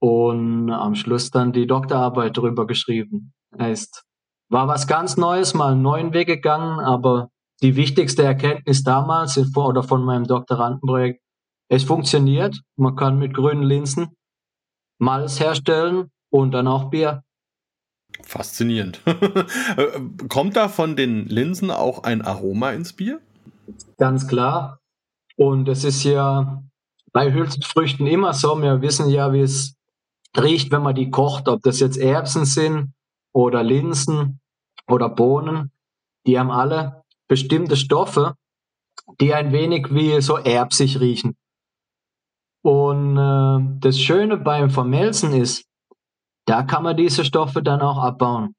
und am Schluss dann die Doktorarbeit darüber geschrieben. Heißt, war was ganz Neues, mal einen neuen Weg gegangen, aber die wichtigste Erkenntnis damals oder von meinem Doktorandenprojekt, es funktioniert, man kann mit grünen Linsen Malz herstellen und dann auch Bier. Faszinierend. Kommt da von den Linsen auch ein Aroma ins Bier? Ganz klar. Und es ist ja bei Hülsenfrüchten immer so, wir wissen ja, wie es riecht, wenn man die kocht, ob das jetzt Erbsen sind oder Linsen oder Bohnen. Die haben alle bestimmte Stoffe, die ein wenig wie so erbsig riechen. Und äh, das Schöne beim Vermelzen ist, da kann man diese Stoffe dann auch abbauen.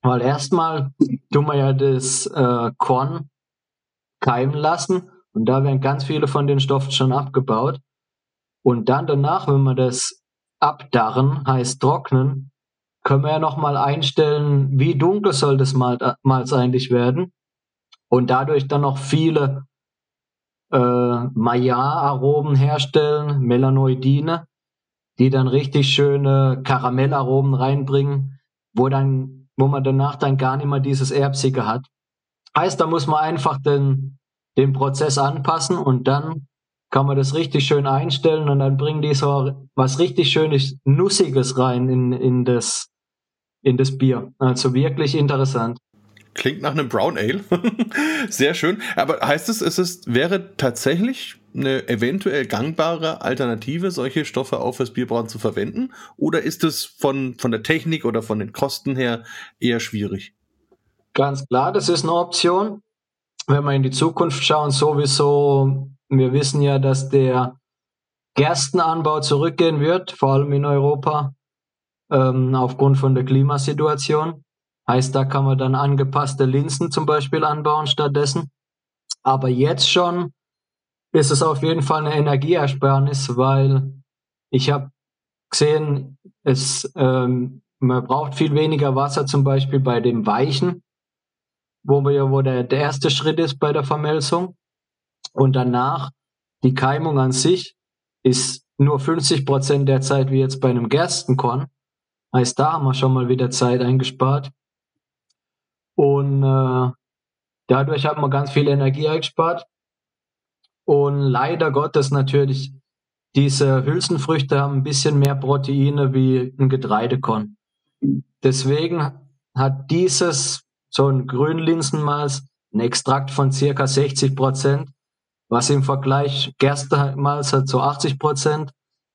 Weil erstmal tun wir ja das äh, Korn keimen lassen und da werden ganz viele von den Stoffen schon abgebaut. Und dann danach, wenn man das abdarren, heißt trocknen, können wir ja nochmal einstellen, wie dunkel soll das Malz eigentlich werden und dadurch dann noch viele äh, Maillard-Aromen herstellen, Melanoidine, die dann richtig schöne Karamellaromen reinbringen, wo dann, wo man danach dann gar nicht mehr dieses Erbsige hat. Heißt, da muss man einfach den, den Prozess anpassen und dann kann man das richtig schön einstellen und dann bringen die so was richtig schönes Nussiges rein in, in das, in das Bier. Also wirklich interessant. Klingt nach einem Brown Ale. Sehr schön. Aber heißt es, es ist, wäre tatsächlich eine eventuell gangbare Alternative, solche Stoffe auch fürs Bierbrauen zu verwenden? Oder ist es von, von der Technik oder von den Kosten her eher schwierig? Ganz klar, das ist eine Option. Wenn wir in die Zukunft schauen, sowieso, wir wissen ja, dass der Gerstenanbau zurückgehen wird, vor allem in Europa, ähm, aufgrund von der Klimasituation. Heißt, da kann man dann angepasste Linsen zum Beispiel anbauen stattdessen. Aber jetzt schon ist es auf jeden Fall eine Energieersparnis, weil ich habe gesehen, es, ähm, man braucht viel weniger Wasser zum Beispiel bei dem Weichen, wo wir wo der, der erste Schritt ist bei der Vermelzung. Und danach die Keimung an sich ist nur 50 Prozent der Zeit wie jetzt bei einem Gerstenkorn. Heißt, da haben wir schon mal wieder Zeit eingespart. Und äh, dadurch hat man ganz viel Energie eingespart. Und leider Gottes natürlich, diese Hülsenfrüchte haben ein bisschen mehr Proteine wie ein Getreidekorn. Deswegen hat dieses, so ein Grünlinsenmalz, ein Extrakt von circa 60 Prozent, was im Vergleich Gerstemalz hat so 80 Prozent,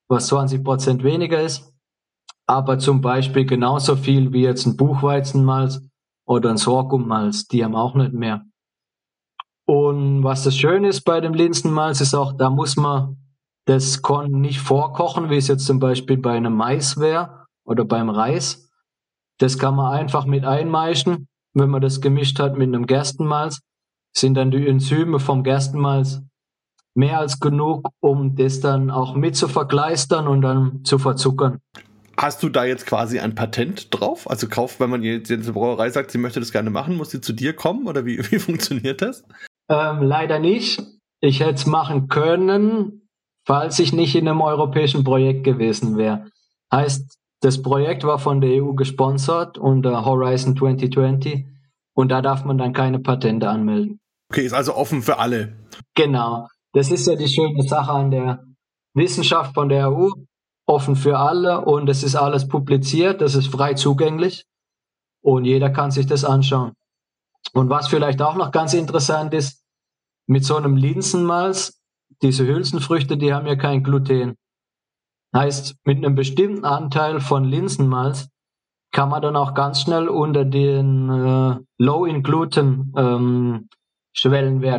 was 20 Prozent weniger ist. Aber zum Beispiel genauso viel wie jetzt ein Buchweizenmalz oder ein Sorghummalz, die haben auch nicht mehr. Und was das Schöne ist bei dem Linsenmalz, ist auch, da muss man das Korn nicht vorkochen, wie es jetzt zum Beispiel bei einem Mais wäre oder beim Reis. Das kann man einfach mit einmeischen. Wenn man das gemischt hat mit einem Gerstenmalz, sind dann die Enzyme vom Gerstenmalz mehr als genug, um das dann auch mit zu verkleistern und dann zu verzuckern. Hast du da jetzt quasi ein Patent drauf? Also kauft, wenn man jetzt in der Brauerei sagt, sie möchte das gerne machen, muss sie zu dir kommen oder wie, wie funktioniert das? Ähm, leider nicht. Ich hätte es machen können, falls ich nicht in einem europäischen Projekt gewesen wäre. Heißt, das Projekt war von der EU gesponsert unter Horizon 2020 und da darf man dann keine Patente anmelden. Okay, ist also offen für alle. Genau. Das ist ja die schöne Sache an der Wissenschaft von der EU offen für alle und es ist alles publiziert, das ist frei zugänglich und jeder kann sich das anschauen. Und was vielleicht auch noch ganz interessant ist, mit so einem Linsenmalz, diese Hülsenfrüchte, die haben ja kein Gluten. Heißt, mit einem bestimmten Anteil von Linsenmalz kann man dann auch ganz schnell unter den äh, Low in Gluten ähm,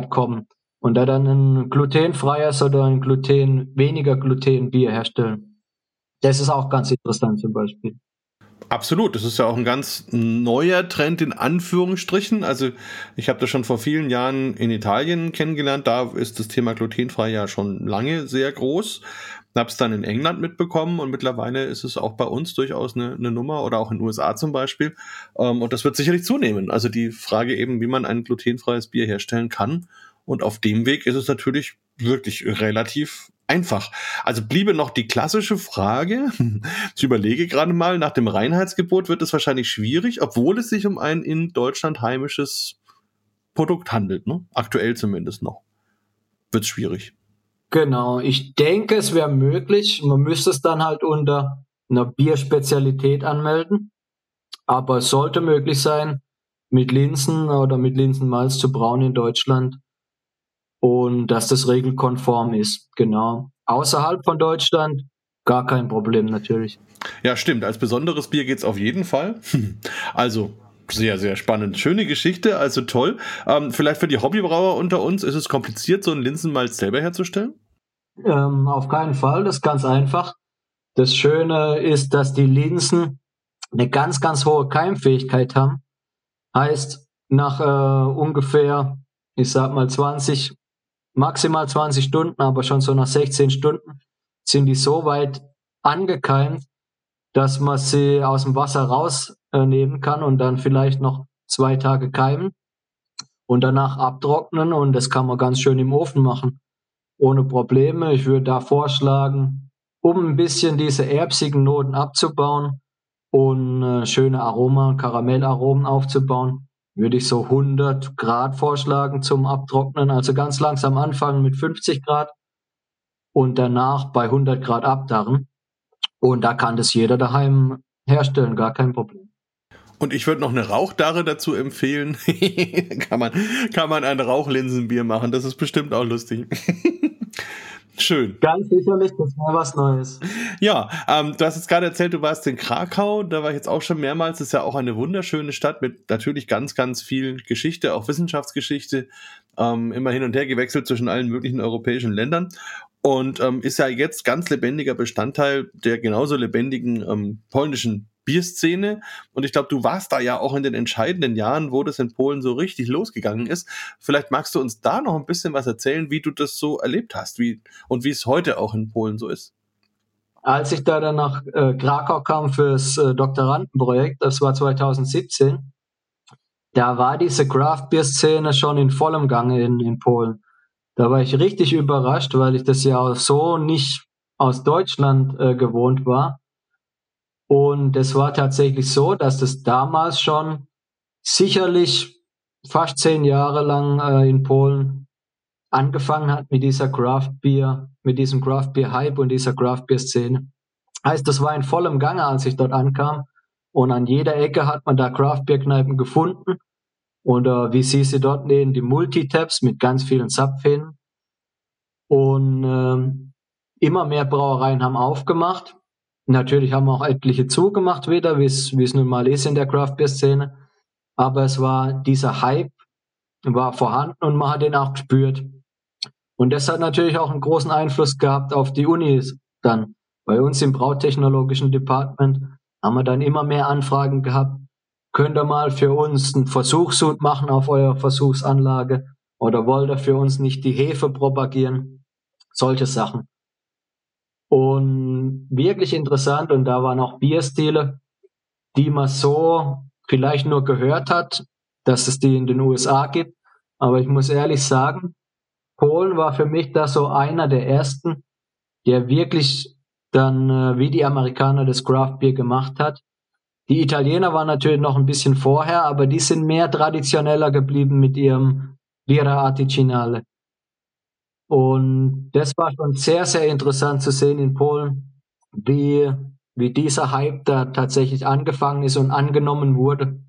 kommen und da dann ein glutenfreies oder ein Gluten weniger Gluten Bier herstellen. Das ist auch ganz interessant zum Beispiel. Absolut, das ist ja auch ein ganz neuer Trend in Anführungsstrichen. Also ich habe das schon vor vielen Jahren in Italien kennengelernt. Da ist das Thema glutenfrei ja schon lange sehr groß. Habe es dann in England mitbekommen und mittlerweile ist es auch bei uns durchaus eine, eine Nummer oder auch in den USA zum Beispiel. Ähm, und das wird sicherlich zunehmen. Also die Frage eben, wie man ein glutenfreies Bier herstellen kann. Und auf dem Weg ist es natürlich wirklich relativ einfach. Also bliebe noch die klassische Frage, ich überlege gerade mal, nach dem Reinheitsgebot wird es wahrscheinlich schwierig, obwohl es sich um ein in Deutschland heimisches Produkt handelt, ne? aktuell zumindest noch. Wird es schwierig. Genau, ich denke, es wäre möglich. Man müsste es dann halt unter einer Bierspezialität anmelden. Aber es sollte möglich sein, mit Linsen oder mit Linsenmalz zu brauen in Deutschland und dass das regelkonform ist. Genau. Außerhalb von Deutschland gar kein Problem natürlich. Ja, stimmt. Als besonderes Bier geht's auf jeden Fall. Also sehr, sehr spannend. Schöne Geschichte, also toll. Ähm, vielleicht für die Hobbybrauer unter uns ist es kompliziert, so einen Linsenmalz selber herzustellen? Ähm, auf keinen Fall, das ist ganz einfach. Das Schöne ist, dass die Linsen eine ganz, ganz hohe Keimfähigkeit haben. Heißt, nach äh, ungefähr, ich sag mal 20, maximal 20 Stunden, aber schon so nach 16 Stunden sind die so weit angekeimt, dass man sie aus dem Wasser rausnehmen kann und dann vielleicht noch zwei Tage keimen und danach abtrocknen und das kann man ganz schön im Ofen machen. Ohne Probleme. Ich würde da vorschlagen, um ein bisschen diese erbsigen Noten abzubauen und äh, schöne Aroma, Karamellaromen aufzubauen, würde ich so 100 Grad vorschlagen zum Abtrocknen. Also ganz langsam anfangen mit 50 Grad und danach bei 100 Grad abdarren. Und da kann das jeder daheim herstellen, gar kein Problem. Und ich würde noch eine Rauchdarre dazu empfehlen. kann, man, kann man ein Rauchlinsenbier machen. Das ist bestimmt auch lustig. Schön. Ganz sicherlich, das war was Neues. Ja, ähm, du hast jetzt gerade erzählt, du warst in Krakau, da war ich jetzt auch schon mehrmals. Das ist ja auch eine wunderschöne Stadt mit natürlich ganz, ganz viel Geschichte, auch Wissenschaftsgeschichte, ähm, immer hin und her gewechselt zwischen allen möglichen europäischen Ländern und ähm, ist ja jetzt ganz lebendiger Bestandteil der genauso lebendigen ähm, polnischen Bierszene. Und ich glaube, du warst da ja auch in den entscheidenden Jahren, wo das in Polen so richtig losgegangen ist. Vielleicht magst du uns da noch ein bisschen was erzählen, wie du das so erlebt hast wie, und wie es heute auch in Polen so ist. Als ich da dann nach äh, Krakau kam fürs äh, Doktorandenprojekt, das war 2017, da war diese Craft Beer Szene schon in vollem Gange in, in Polen. Da war ich richtig überrascht, weil ich das ja so nicht aus Deutschland äh, gewohnt war. Und es war tatsächlich so, dass das damals schon sicherlich fast zehn Jahre lang äh, in Polen angefangen hat mit dieser Craft Beer, mit diesem Craft Beer Hype und dieser Craft Beer Szene. Heißt, das war in vollem Gange, als ich dort ankam. Und an jeder Ecke hat man da Craft Beer Kneipen gefunden. Und äh, wie sie sie dort nehmen, die Multitaps mit ganz vielen Zapfhähnen. Und äh, immer mehr Brauereien haben aufgemacht. Natürlich haben auch etliche zugemacht wieder, wie es nun mal ist in der Craft Beer Szene. Aber es war dieser Hype war vorhanden und man hat den auch gespürt. Und das hat natürlich auch einen großen Einfluss gehabt auf die Unis dann. Bei uns im Brautechnologischen Department haben wir dann immer mehr Anfragen gehabt. Könnt ihr mal für uns einen Versuchssud machen auf eurer Versuchsanlage? Oder wollt ihr für uns nicht die Hefe propagieren? Solche Sachen. Und wirklich interessant, und da waren auch Bierstile, die man so vielleicht nur gehört hat, dass es die in den USA gibt. Aber ich muss ehrlich sagen, Polen war für mich da so einer der ersten, der wirklich dann äh, wie die Amerikaner das Craft Beer gemacht hat. Die Italiener waren natürlich noch ein bisschen vorher, aber die sind mehr traditioneller geblieben mit ihrem Lira Articinale. Und das war schon sehr, sehr interessant zu sehen in Polen, wie, wie dieser Hype da tatsächlich angefangen ist und angenommen wurde.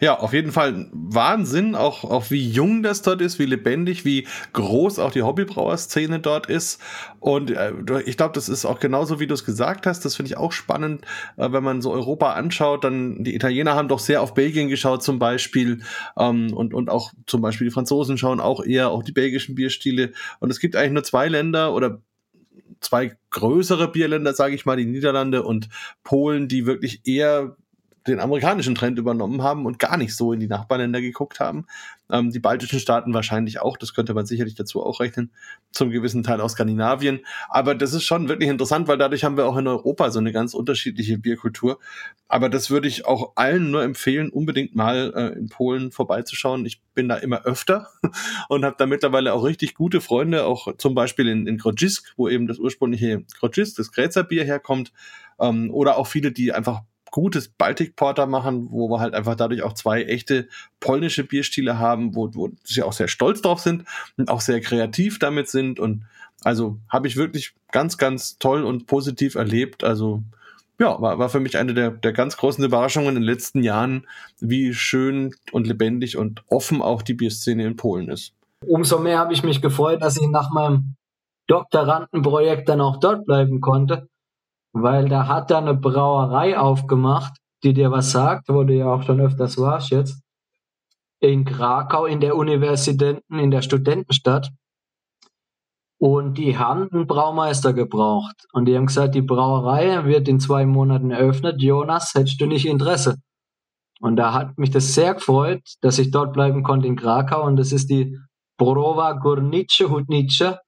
Ja, auf jeden Fall Wahnsinn, auch, auch wie jung das dort ist, wie lebendig, wie groß auch die Hobbybrauerszene dort ist. Und äh, ich glaube, das ist auch genauso, wie du es gesagt hast. Das finde ich auch spannend, äh, wenn man so Europa anschaut. Dann die Italiener haben doch sehr auf Belgien geschaut zum Beispiel ähm, und, und auch zum Beispiel die Franzosen schauen auch eher auch die belgischen Bierstile. Und es gibt eigentlich nur zwei Länder oder zwei größere Bierländer, sage ich mal, die Niederlande und Polen, die wirklich eher den amerikanischen Trend übernommen haben und gar nicht so in die Nachbarländer geguckt haben. Ähm, die baltischen Staaten wahrscheinlich auch, das könnte man sicherlich dazu auch rechnen, zum gewissen Teil aus Skandinavien. Aber das ist schon wirklich interessant, weil dadurch haben wir auch in Europa so eine ganz unterschiedliche Bierkultur. Aber das würde ich auch allen nur empfehlen, unbedingt mal äh, in Polen vorbeizuschauen. Ich bin da immer öfter und habe da mittlerweile auch richtig gute Freunde, auch zum Beispiel in, in Grodzisk, wo eben das ursprüngliche Grodzisk, das Gräzer Bier herkommt. Ähm, oder auch viele, die einfach gutes Baltic Porter machen, wo wir halt einfach dadurch auch zwei echte polnische Bierstile haben, wo, wo sie auch sehr stolz drauf sind und auch sehr kreativ damit sind. Und also habe ich wirklich ganz, ganz toll und positiv erlebt. Also ja, war, war für mich eine der, der ganz großen Überraschungen in den letzten Jahren, wie schön und lebendig und offen auch die Bierszene in Polen ist. Umso mehr habe ich mich gefreut, dass ich nach meinem Doktorandenprojekt dann auch dort bleiben konnte weil da hat er eine Brauerei aufgemacht, die dir was sagt, wo du ja auch schon öfters warst jetzt, in Krakau in der Universitäten, in der Studentenstadt. Und die haben einen Braumeister gebraucht. Und die haben gesagt, die Brauerei wird in zwei Monaten eröffnet. Jonas, hättest du nicht Interesse? Und da hat mich das sehr gefreut, dass ich dort bleiben konnte in Krakau. Und das ist die Browa Górnicze Hutnicze,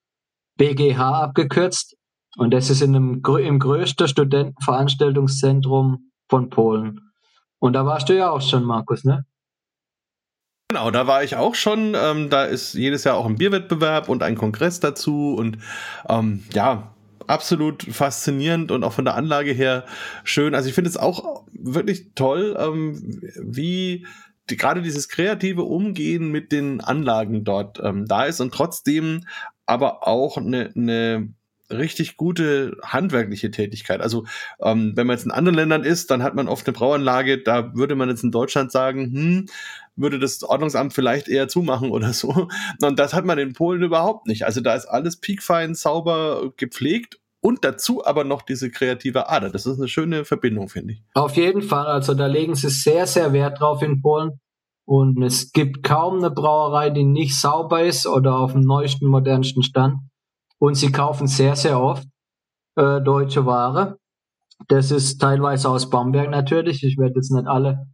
BGH abgekürzt. Und das ist in einem, im größten Studentenveranstaltungszentrum von Polen. Und da warst du ja auch schon, Markus, ne? Genau, da war ich auch schon. Ähm, da ist jedes Jahr auch ein Bierwettbewerb und ein Kongress dazu. Und ähm, ja, absolut faszinierend und auch von der Anlage her schön. Also ich finde es auch wirklich toll, ähm, wie die, gerade dieses kreative Umgehen mit den Anlagen dort ähm, da ist und trotzdem aber auch eine, eine richtig gute handwerkliche Tätigkeit. Also ähm, wenn man jetzt in anderen Ländern ist, dann hat man oft eine Brauanlage, da würde man jetzt in Deutschland sagen, hm, würde das Ordnungsamt vielleicht eher zumachen oder so. Und das hat man in Polen überhaupt nicht. Also da ist alles piekfein, sauber, gepflegt und dazu aber noch diese kreative Ader. Das ist eine schöne Verbindung, finde ich. Auf jeden Fall. Also da legen sie sehr, sehr Wert drauf in Polen. Und es gibt kaum eine Brauerei, die nicht sauber ist oder auf dem neuesten, modernsten Stand. Und sie kaufen sehr, sehr oft äh, deutsche Ware. Das ist teilweise aus Bamberg natürlich. Ich werde jetzt nicht alle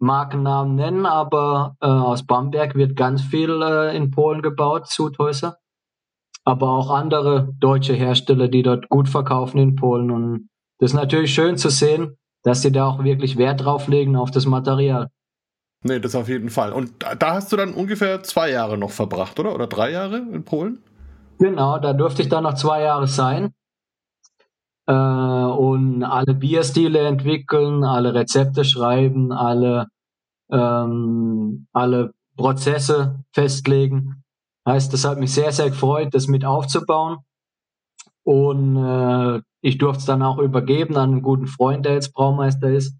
Markennamen nennen, aber äh, aus Bamberg wird ganz viel äh, in Polen gebaut, Zuthäuser. Aber auch andere deutsche Hersteller, die dort gut verkaufen in Polen. Und das ist natürlich schön zu sehen, dass sie da auch wirklich Wert drauf legen auf das Material. Nee, das auf jeden Fall. Und da, da hast du dann ungefähr zwei Jahre noch verbracht, oder? Oder drei Jahre in Polen? Genau, da durfte ich dann noch zwei Jahre sein äh, und alle Bierstile entwickeln, alle Rezepte schreiben, alle, ähm, alle Prozesse festlegen. Heißt, das hat mich sehr, sehr gefreut, das mit aufzubauen. Und äh, ich durfte es dann auch übergeben an einen guten Freund, der jetzt Braumeister ist.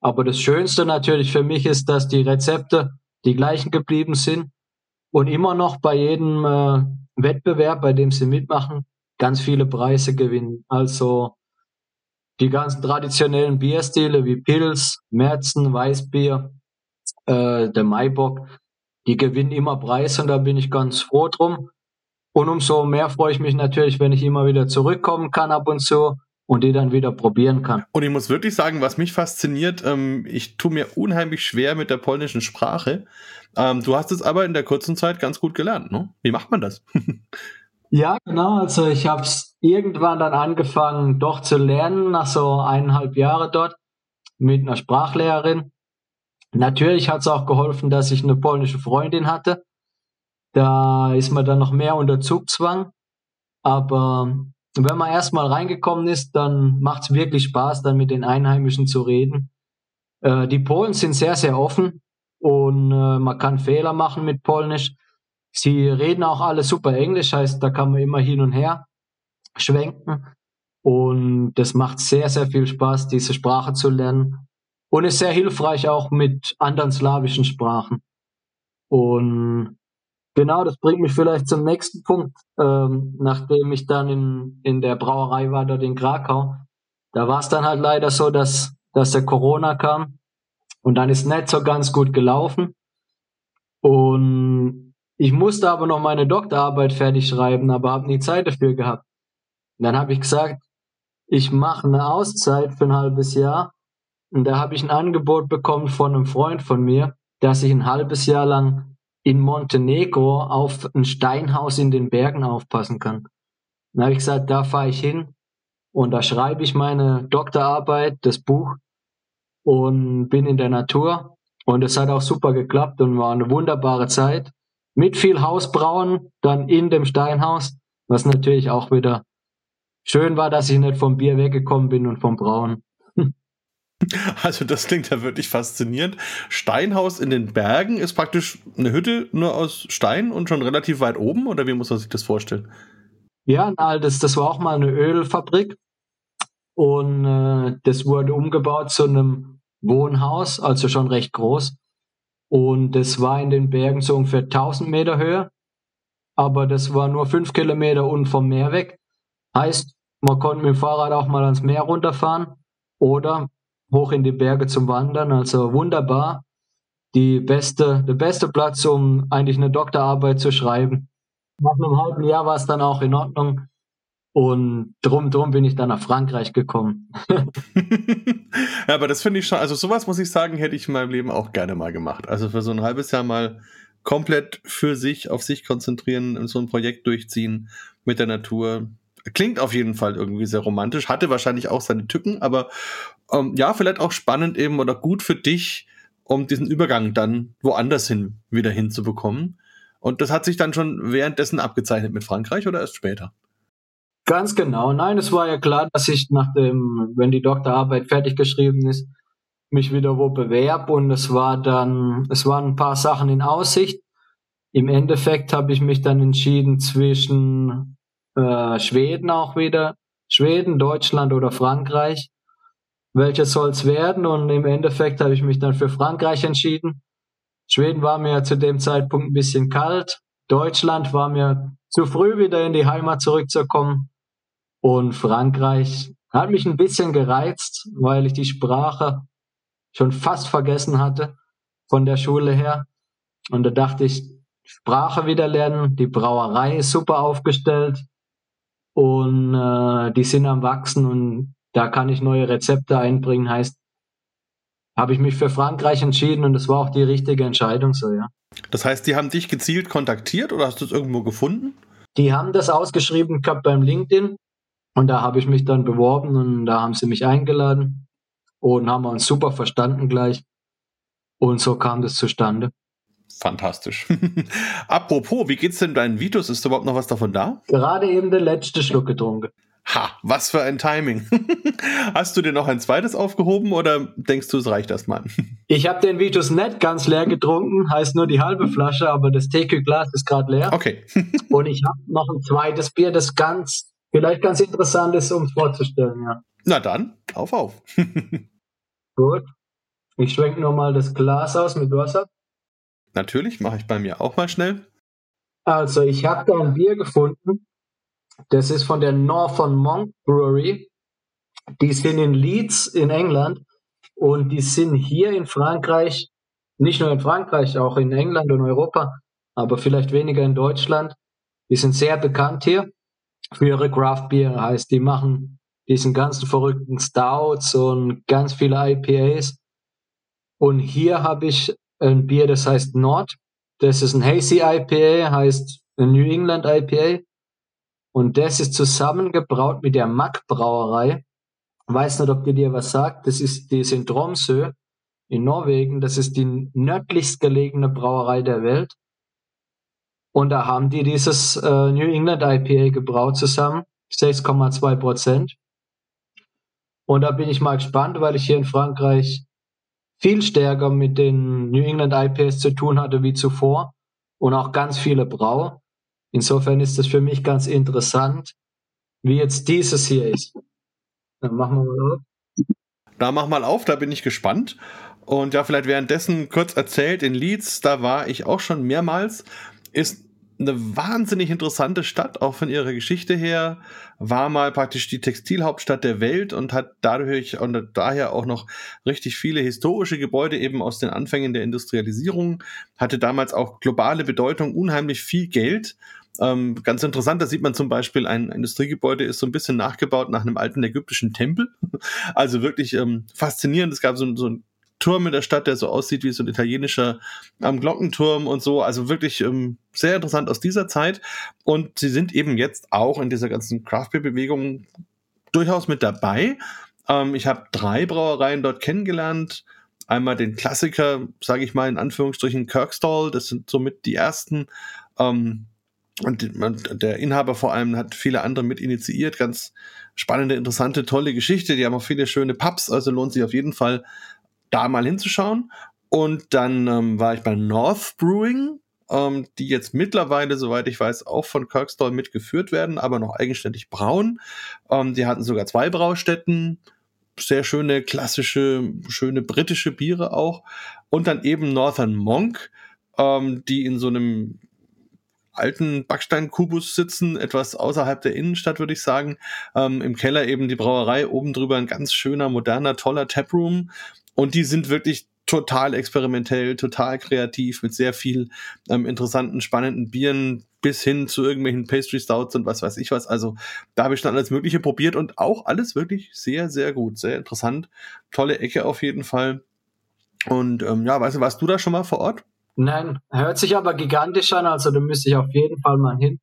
Aber das Schönste natürlich für mich ist, dass die Rezepte die gleichen geblieben sind und immer noch bei jedem äh, Wettbewerb, bei dem sie mitmachen, ganz viele Preise gewinnen. Also die ganzen traditionellen Bierstile wie Pils, Merzen, Weißbier, äh, der Maibock, die gewinnen immer Preise und da bin ich ganz froh drum. Und umso mehr freue ich mich natürlich, wenn ich immer wieder zurückkommen kann ab und zu und die dann wieder probieren kann. Und ich muss wirklich sagen, was mich fasziniert, ähm, ich tue mir unheimlich schwer mit der polnischen Sprache. Ähm, du hast es aber in der kurzen Zeit ganz gut gelernt, ne? Wie macht man das? ja, genau. Also ich habe es irgendwann dann angefangen, doch zu lernen, nach so eineinhalb Jahre dort mit einer Sprachlehrerin. Natürlich hat es auch geholfen, dass ich eine polnische Freundin hatte. Da ist man dann noch mehr unter Zugzwang. Aber wenn man erstmal reingekommen ist, dann macht es wirklich Spaß, dann mit den Einheimischen zu reden. Äh, die Polen sind sehr, sehr offen und äh, man kann Fehler machen mit Polnisch. Sie reden auch alle super Englisch, heißt, da kann man immer hin und her schwenken. Und das macht sehr, sehr viel Spaß, diese Sprache zu lernen. Und ist sehr hilfreich auch mit anderen slawischen Sprachen. Und genau, das bringt mich vielleicht zum nächsten Punkt. Ähm, nachdem ich dann in, in der Brauerei war, dort in Krakau, da war es dann halt leider so, dass, dass der Corona kam und dann ist nicht so ganz gut gelaufen. Und ich musste aber noch meine Doktorarbeit fertig schreiben, aber habe nie Zeit dafür gehabt. Und dann habe ich gesagt, ich mache eine Auszeit für ein halbes Jahr. Und da habe ich ein Angebot bekommen von einem Freund von mir, dass ich ein halbes Jahr lang in Montenegro auf ein Steinhaus in den Bergen aufpassen kann. Dann habe ich gesagt, da fahre ich hin und da schreibe ich meine Doktorarbeit, das Buch und bin in der Natur. Und es hat auch super geklappt und war eine wunderbare Zeit. Mit viel Hausbrauen, dann in dem Steinhaus, was natürlich auch wieder schön war, dass ich nicht vom Bier weggekommen bin und vom Brauen. Also das klingt ja wirklich faszinierend. Steinhaus in den Bergen ist praktisch eine Hütte nur aus Stein und schon relativ weit oben oder wie muss man sich das vorstellen? Ja, das, das war auch mal eine Ölfabrik und äh, das wurde umgebaut zu einem Wohnhaus, also schon recht groß. Und das war in den Bergen so ungefähr 1000 Meter Höhe. Aber das war nur fünf Kilometer unten vom Meer weg. Heißt, man konnte mit dem Fahrrad auch mal ans Meer runterfahren oder hoch in die Berge zum Wandern. Also wunderbar. Die beste, der beste Platz, um eigentlich eine Doktorarbeit zu schreiben. Nach einem halben Jahr war es dann auch in Ordnung. Und drum, drum bin ich dann nach Frankreich gekommen. ja, aber das finde ich schon, also sowas muss ich sagen, hätte ich in meinem Leben auch gerne mal gemacht. Also für so ein halbes Jahr mal komplett für sich, auf sich konzentrieren, so ein Projekt durchziehen mit der Natur. Klingt auf jeden Fall irgendwie sehr romantisch, hatte wahrscheinlich auch seine Tücken, aber ähm, ja, vielleicht auch spannend eben oder gut für dich, um diesen Übergang dann woanders hin wieder hinzubekommen. Und das hat sich dann schon währenddessen abgezeichnet mit Frankreich oder erst später? Ganz genau. Nein, es war ja klar, dass ich nach dem, wenn die Doktorarbeit fertig geschrieben ist, mich wieder wo bewerb und es war dann, es waren ein paar Sachen in Aussicht. Im Endeffekt habe ich mich dann entschieden zwischen äh, Schweden auch wieder, Schweden, Deutschland oder Frankreich. Welches soll es werden? Und im Endeffekt habe ich mich dann für Frankreich entschieden. Schweden war mir zu dem Zeitpunkt ein bisschen kalt. Deutschland war mir zu früh wieder in die Heimat zurückzukommen. Und Frankreich hat mich ein bisschen gereizt, weil ich die Sprache schon fast vergessen hatte von der Schule her. Und da dachte ich, Sprache wieder lernen, die Brauerei ist super aufgestellt und äh, die sind am Wachsen und da kann ich neue Rezepte einbringen. Heißt, habe ich mich für Frankreich entschieden und das war auch die richtige Entscheidung so, ja. Das heißt, die haben dich gezielt kontaktiert oder hast du es irgendwo gefunden? Die haben das ausgeschrieben gehabt beim LinkedIn und da habe ich mich dann beworben und da haben sie mich eingeladen und haben uns super verstanden gleich. Und so kam das zustande. Fantastisch. Apropos, wie geht's denn deinen Vitus? Ist überhaupt noch was davon da? Gerade eben der letzte Schluck getrunken. Ha, was für ein Timing. Hast du dir noch ein zweites aufgehoben oder denkst du, es reicht erstmal? Ich habe den Vitus nicht ganz leer getrunken, heißt nur die halbe Flasche, aber das TQ-Glas ist gerade leer. Okay. Und ich habe noch ein zweites Bier, das ganz, vielleicht ganz interessant ist, um es vorzustellen, ja. Na dann, auf, auf. Gut. Ich schwenke nochmal das Glas aus mit Wasser. Natürlich, mache ich bei mir auch mal schnell. Also, ich habe da ein Bier gefunden. Das ist von der Northern Monk Brewery. Die sind in Leeds in England und die sind hier in Frankreich, nicht nur in Frankreich, auch in England und Europa, aber vielleicht weniger in Deutschland. Die sind sehr bekannt hier für ihre Craft Beer. Heißt, die machen diesen ganzen verrückten Stouts und ganz viele IPAs. Und hier habe ich ein Bier, das heißt Nord. Das ist ein Hazy IPA, heißt New England IPA. Und das ist zusammengebraut mit der Mack Brauerei. Weiß nicht, ob die dir was sagt. Das ist, die ist in Norwegen. Das ist die nördlichst gelegene Brauerei der Welt. Und da haben die dieses äh, New England IPA gebraut zusammen. 6,2 Prozent. Und da bin ich mal gespannt, weil ich hier in Frankreich viel stärker mit den New England IPAs zu tun hatte wie zuvor und auch ganz viele brau. Insofern ist das für mich ganz interessant, wie jetzt dieses hier ist. Dann machen wir mal auf. Da mach mal auf, da bin ich gespannt. Und ja, vielleicht währenddessen kurz erzählt, in Leeds, da war ich auch schon mehrmals, ist eine wahnsinnig interessante Stadt, auch von ihrer Geschichte her, war mal praktisch die Textilhauptstadt der Welt und hat dadurch und daher auch noch richtig viele historische Gebäude eben aus den Anfängen der Industrialisierung, hatte damals auch globale Bedeutung, unheimlich viel Geld. Ähm, ganz interessant, da sieht man zum Beispiel, ein Industriegebäude ist so ein bisschen nachgebaut nach einem alten ägyptischen Tempel. Also wirklich ähm, faszinierend. Es gab so, so ein Turm in der Stadt, der so aussieht wie so ein italienischer ähm, Glockenturm und so. Also wirklich ähm, sehr interessant aus dieser Zeit. Und sie sind eben jetzt auch in dieser ganzen Craft Beer Bewegung durchaus mit dabei. Ähm, ich habe drei Brauereien dort kennengelernt. Einmal den Klassiker, sage ich mal in Anführungsstrichen Kirkstall. Das sind somit die ersten. Ähm, und der Inhaber vor allem hat viele andere mit initiiert. Ganz spannende, interessante, tolle Geschichte. Die haben auch viele schöne Pubs, also lohnt sich auf jeden Fall da mal hinzuschauen. Und dann ähm, war ich bei North Brewing, ähm, die jetzt mittlerweile, soweit ich weiß, auch von Kirkstall mitgeführt werden, aber noch eigenständig brauen. Ähm, die hatten sogar zwei Braustätten, sehr schöne, klassische, schöne britische Biere auch. Und dann eben Northern Monk, ähm, die in so einem alten Backsteinkubus sitzen, etwas außerhalb der Innenstadt, würde ich sagen. Ähm, Im Keller eben die Brauerei, oben drüber ein ganz schöner, moderner, toller Taproom. Und die sind wirklich total experimentell, total kreativ, mit sehr viel ähm, interessanten, spannenden Bieren bis hin zu irgendwelchen Pastry Stouts und was weiß ich was. Also da habe ich schon alles Mögliche probiert und auch alles wirklich sehr, sehr gut, sehr interessant. Tolle Ecke auf jeden Fall. Und ähm, ja, weißt du, warst du da schon mal vor Ort? Nein, hört sich aber gigantisch an, also da müsste ich auf jeden Fall mal hin.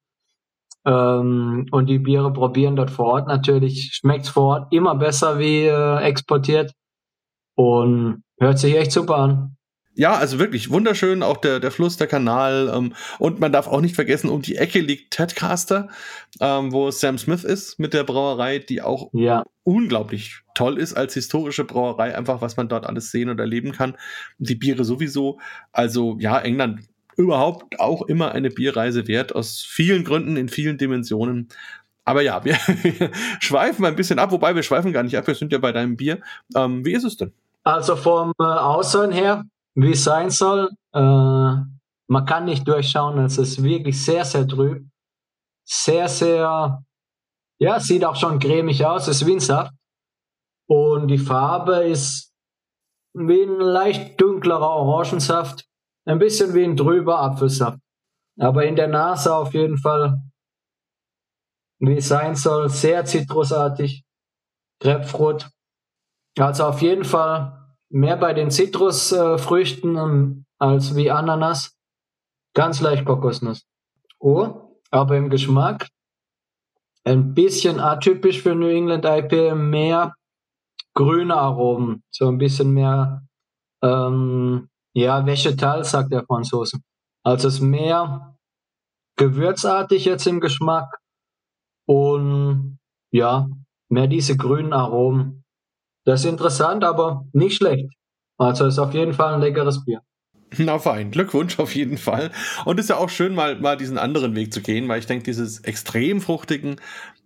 Ähm, und die Biere probieren dort vor Ort natürlich. Schmeckt's vor Ort immer besser wie äh, exportiert. Und hört sich echt super an. Ja, also wirklich wunderschön, auch der, der Fluss, der Kanal. Ähm, und man darf auch nicht vergessen, um die Ecke liegt Tadcaster, ähm, wo Sam Smith ist mit der Brauerei, die auch ja. unglaublich toll ist als historische Brauerei, einfach was man dort alles sehen und erleben kann. Die Biere sowieso. Also ja, England überhaupt auch immer eine Bierreise wert, aus vielen Gründen, in vielen Dimensionen. Aber ja, wir, wir schweifen ein bisschen ab, wobei wir schweifen gar nicht ab, wir sind ja bei deinem Bier. Ähm, wie ist es denn? Also vom äh, Aussehen her wie es sein soll. Äh, man kann nicht durchschauen, es ist wirklich sehr, sehr trüb. Sehr, sehr, ja, sieht auch schon cremig aus, ist Windsaft. Und die Farbe ist wie ein leicht dunklerer Orangensaft, ein bisschen wie ein trüber Apfelsaft. Aber in der Nase auf jeden Fall, wie es sein soll, sehr zitrusartig, Grapefruit. Also auf jeden Fall mehr bei den Zitrusfrüchten ähm, als wie Ananas. Ganz leicht Kokosnuss. Oh, aber im Geschmack ein bisschen atypisch für New England IPA, mehr grüne Aromen, so ein bisschen mehr, ähm, ja, Vegetal, sagt der Franzose. Also es ist mehr gewürzartig jetzt im Geschmack und ja, mehr diese grünen Aromen. Das ist interessant, aber nicht schlecht. Also ist auf jeden Fall ein leckeres Bier. Na fein, Glückwunsch auf jeden Fall. Und ist ja auch schön, mal, mal diesen anderen Weg zu gehen, weil ich denke, dieses extrem fruchtigen,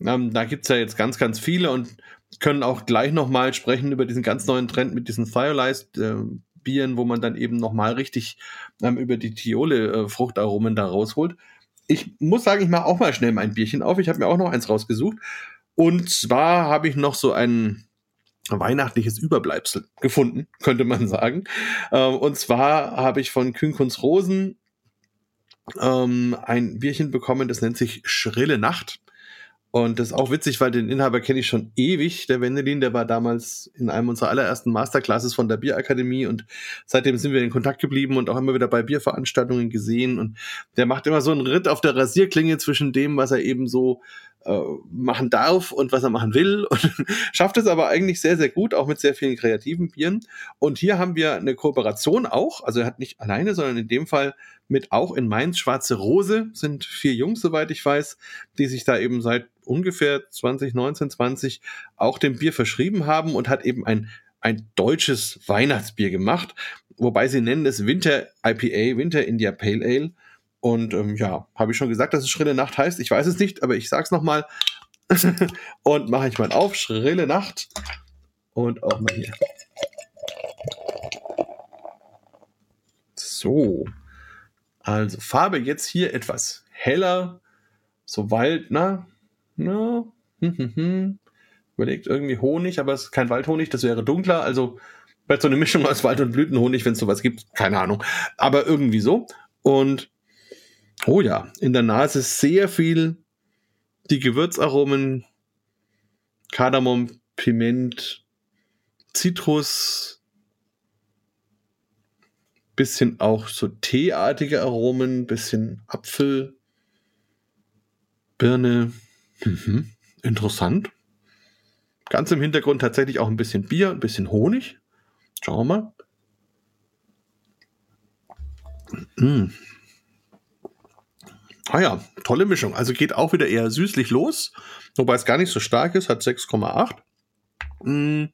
ähm, da gibt's ja jetzt ganz, ganz viele und können auch gleich nochmal sprechen über diesen ganz neuen Trend mit diesen Firelized äh, Bieren, wo man dann eben nochmal richtig ähm, über die Thiole äh, Fruchtaromen da rausholt. Ich muss sagen, ich mache auch mal schnell mein Bierchen auf. Ich habe mir auch noch eins rausgesucht. Und zwar habe ich noch so einen weihnachtliches Überbleibsel gefunden, könnte man sagen. Ähm, und zwar habe ich von Kühnkunst Rosen ähm, ein Bierchen bekommen, das nennt sich Schrille Nacht. Und das ist auch witzig, weil den Inhaber kenne ich schon ewig. Der Wendelin, der war damals in einem unserer allerersten Masterclasses von der Bierakademie und seitdem sind wir in Kontakt geblieben und auch immer wieder bei Bierveranstaltungen gesehen. Und der macht immer so einen Ritt auf der Rasierklinge zwischen dem, was er eben so äh, machen darf und was er machen will und schafft es aber eigentlich sehr, sehr gut, auch mit sehr vielen kreativen Bieren. Und hier haben wir eine Kooperation auch, also er hat nicht alleine, sondern in dem Fall mit auch in Mainz Schwarze Rose, sind vier Jungs, soweit ich weiß, die sich da eben seit ungefähr 2019, 20 auch dem Bier verschrieben haben und hat eben ein, ein deutsches Weihnachtsbier gemacht, wobei sie nennen es Winter IPA, Winter India Pale Ale. Und ähm, ja, habe ich schon gesagt, dass es Schrille Nacht heißt. Ich weiß es nicht, aber ich sag's nochmal. und mache ich mal auf. Schrille Nacht. Und auch mal hier. So. Also Farbe jetzt hier etwas heller. So Wald, na? Na? Hm, hm, hm. Überlegt irgendwie Honig, aber es ist kein Waldhonig, das wäre dunkler. Also vielleicht so eine Mischung aus Wald- und Blütenhonig, wenn es sowas gibt. Keine Ahnung. Aber irgendwie so. Und Oh ja, in der Nase sehr viel die Gewürzaromen, Kardamom, Piment, Zitrus, bisschen auch so teeartige Aromen, bisschen Apfel, Birne. Mhm. Interessant. Ganz im Hintergrund tatsächlich auch ein bisschen Bier, ein bisschen Honig. Schauen wir mal. Mm. Ah ja, tolle Mischung. Also geht auch wieder eher süßlich los, wobei es gar nicht so stark ist, hat 6,8. Mm,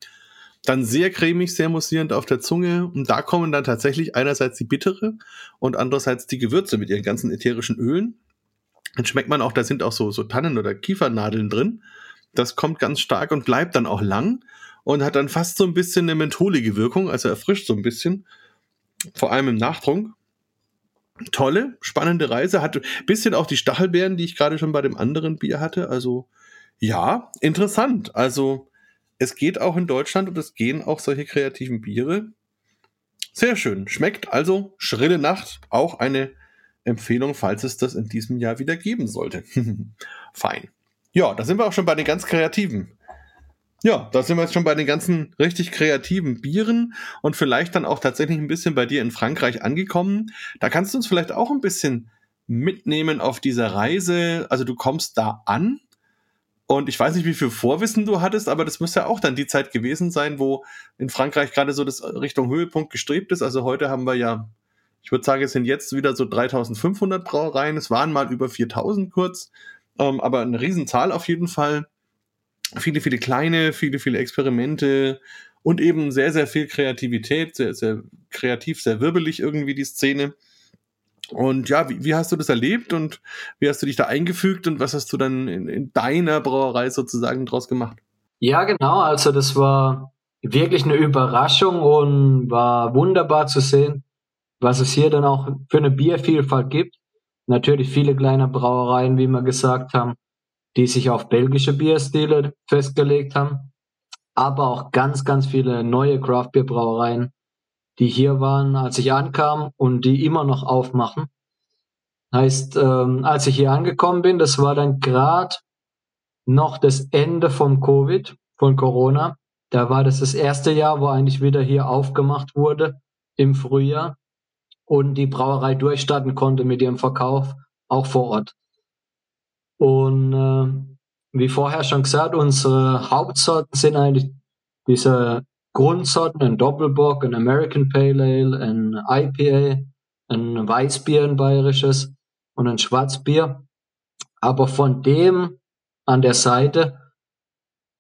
dann sehr cremig, sehr mussierend auf der Zunge. Und da kommen dann tatsächlich einerseits die bittere und andererseits die Gewürze mit ihren ganzen ätherischen Ölen. Dann schmeckt man auch, da sind auch so, so Tannen- oder Kiefernadeln drin. Das kommt ganz stark und bleibt dann auch lang und hat dann fast so ein bisschen eine mentholige Wirkung, also erfrischt so ein bisschen. Vor allem im Nachtrunk tolle, spannende Reise. Hatte bisschen auch die Stachelbeeren, die ich gerade schon bei dem anderen Bier hatte. Also ja, interessant. Also es geht auch in Deutschland und es gehen auch solche kreativen Biere. Sehr schön. Schmeckt also Schrille Nacht. Auch eine Empfehlung, falls es das in diesem Jahr wieder geben sollte. Fein. Ja, da sind wir auch schon bei den ganz kreativen. Ja, da sind wir jetzt schon bei den ganzen richtig kreativen Bieren und vielleicht dann auch tatsächlich ein bisschen bei dir in Frankreich angekommen. Da kannst du uns vielleicht auch ein bisschen mitnehmen auf dieser Reise? Also du kommst da an und ich weiß nicht, wie viel Vorwissen du hattest, aber das muss ja auch dann die Zeit gewesen sein, wo in Frankreich gerade so das Richtung Höhepunkt gestrebt ist. Also heute haben wir ja, ich würde sagen, es sind jetzt wieder so 3500 Brauereien. Es waren mal über 4000 kurz, ähm, aber eine Riesenzahl auf jeden Fall. Viele, viele kleine, viele, viele Experimente und eben sehr, sehr viel Kreativität, sehr, sehr kreativ, sehr wirbelig irgendwie die Szene. Und ja, wie, wie hast du das erlebt und wie hast du dich da eingefügt und was hast du dann in, in deiner Brauerei sozusagen draus gemacht? Ja, genau. Also das war wirklich eine Überraschung und war wunderbar zu sehen, was es hier dann auch für eine Biervielfalt gibt. Natürlich viele kleine Brauereien, wie wir gesagt haben, die sich auf belgische Bierstile festgelegt haben, aber auch ganz, ganz viele neue Craft Brauereien, die hier waren, als ich ankam und die immer noch aufmachen. Heißt, ähm, als ich hier angekommen bin, das war dann gerade noch das Ende vom Covid, von Corona. Da war das das erste Jahr, wo eigentlich wieder hier aufgemacht wurde im Frühjahr und die Brauerei durchstarten konnte mit ihrem Verkauf, auch vor Ort. Und äh, wie vorher schon gesagt, unsere Hauptsorten sind eigentlich diese Grundsorten, ein Doppelbock, ein American Pale Ale, ein IPA, ein Weißbier, ein bayerisches und ein Schwarzbier. Aber von dem an der Seite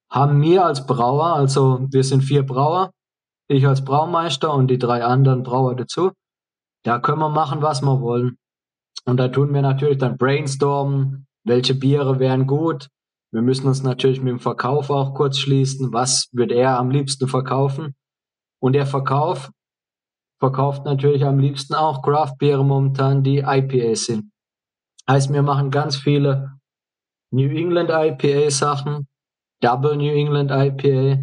haben wir als Brauer, also wir sind vier Brauer, ich als Braumeister und die drei anderen Brauer dazu, da können wir machen, was wir wollen. Und da tun wir natürlich dann brainstormen, welche Biere wären gut, wir müssen uns natürlich mit dem Verkauf auch kurz schließen. Was wird er am liebsten verkaufen? Und der Verkauf verkauft natürlich am liebsten auch Craft Beer momentan, die IPAs sind. Heißt, wir machen ganz viele New England IPA Sachen, Double New England IPA,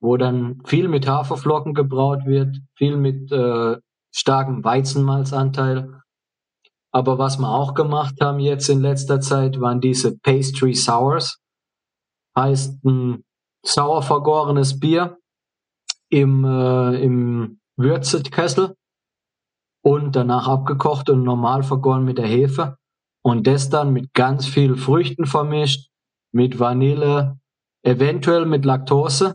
wo dann viel mit Haferflocken gebraut wird, viel mit äh, starkem Weizenmalzanteil aber was wir auch gemacht haben jetzt in letzter Zeit, waren diese Pastry Sours. Heißt ein sauer vergorenes Bier im, äh, im Würzekessel und danach abgekocht und normal vergoren mit der Hefe. Und das dann mit ganz viel Früchten vermischt, mit Vanille, eventuell mit Laktose.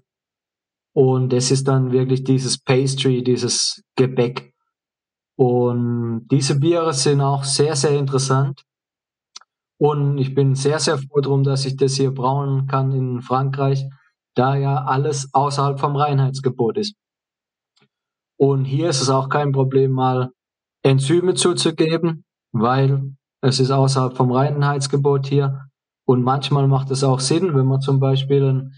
Und das ist dann wirklich dieses Pastry, dieses Gebäck. Und diese Biere sind auch sehr, sehr interessant. Und ich bin sehr, sehr froh darum, dass ich das hier brauen kann in Frankreich, da ja alles außerhalb vom Reinheitsgebot ist. Und hier ist es auch kein Problem, mal Enzyme zuzugeben, weil es ist außerhalb vom Reinheitsgebot hier. Und manchmal macht es auch Sinn, wenn man zum Beispiel ein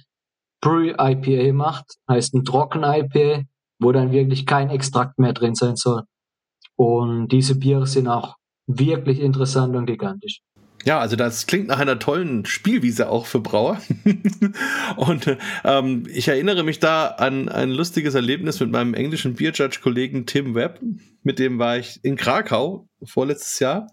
Pre-IPA macht, heißt ein Trocken-IPA, wo dann wirklich kein Extrakt mehr drin sein soll. Und diese Biere sind auch wirklich interessant und gigantisch. Ja, also das klingt nach einer tollen Spielwiese auch für Brauer. und ähm, ich erinnere mich da an ein lustiges Erlebnis mit meinem englischen Bierjudge-Kollegen Tim Webb. Mit dem war ich in Krakau vorletztes Jahr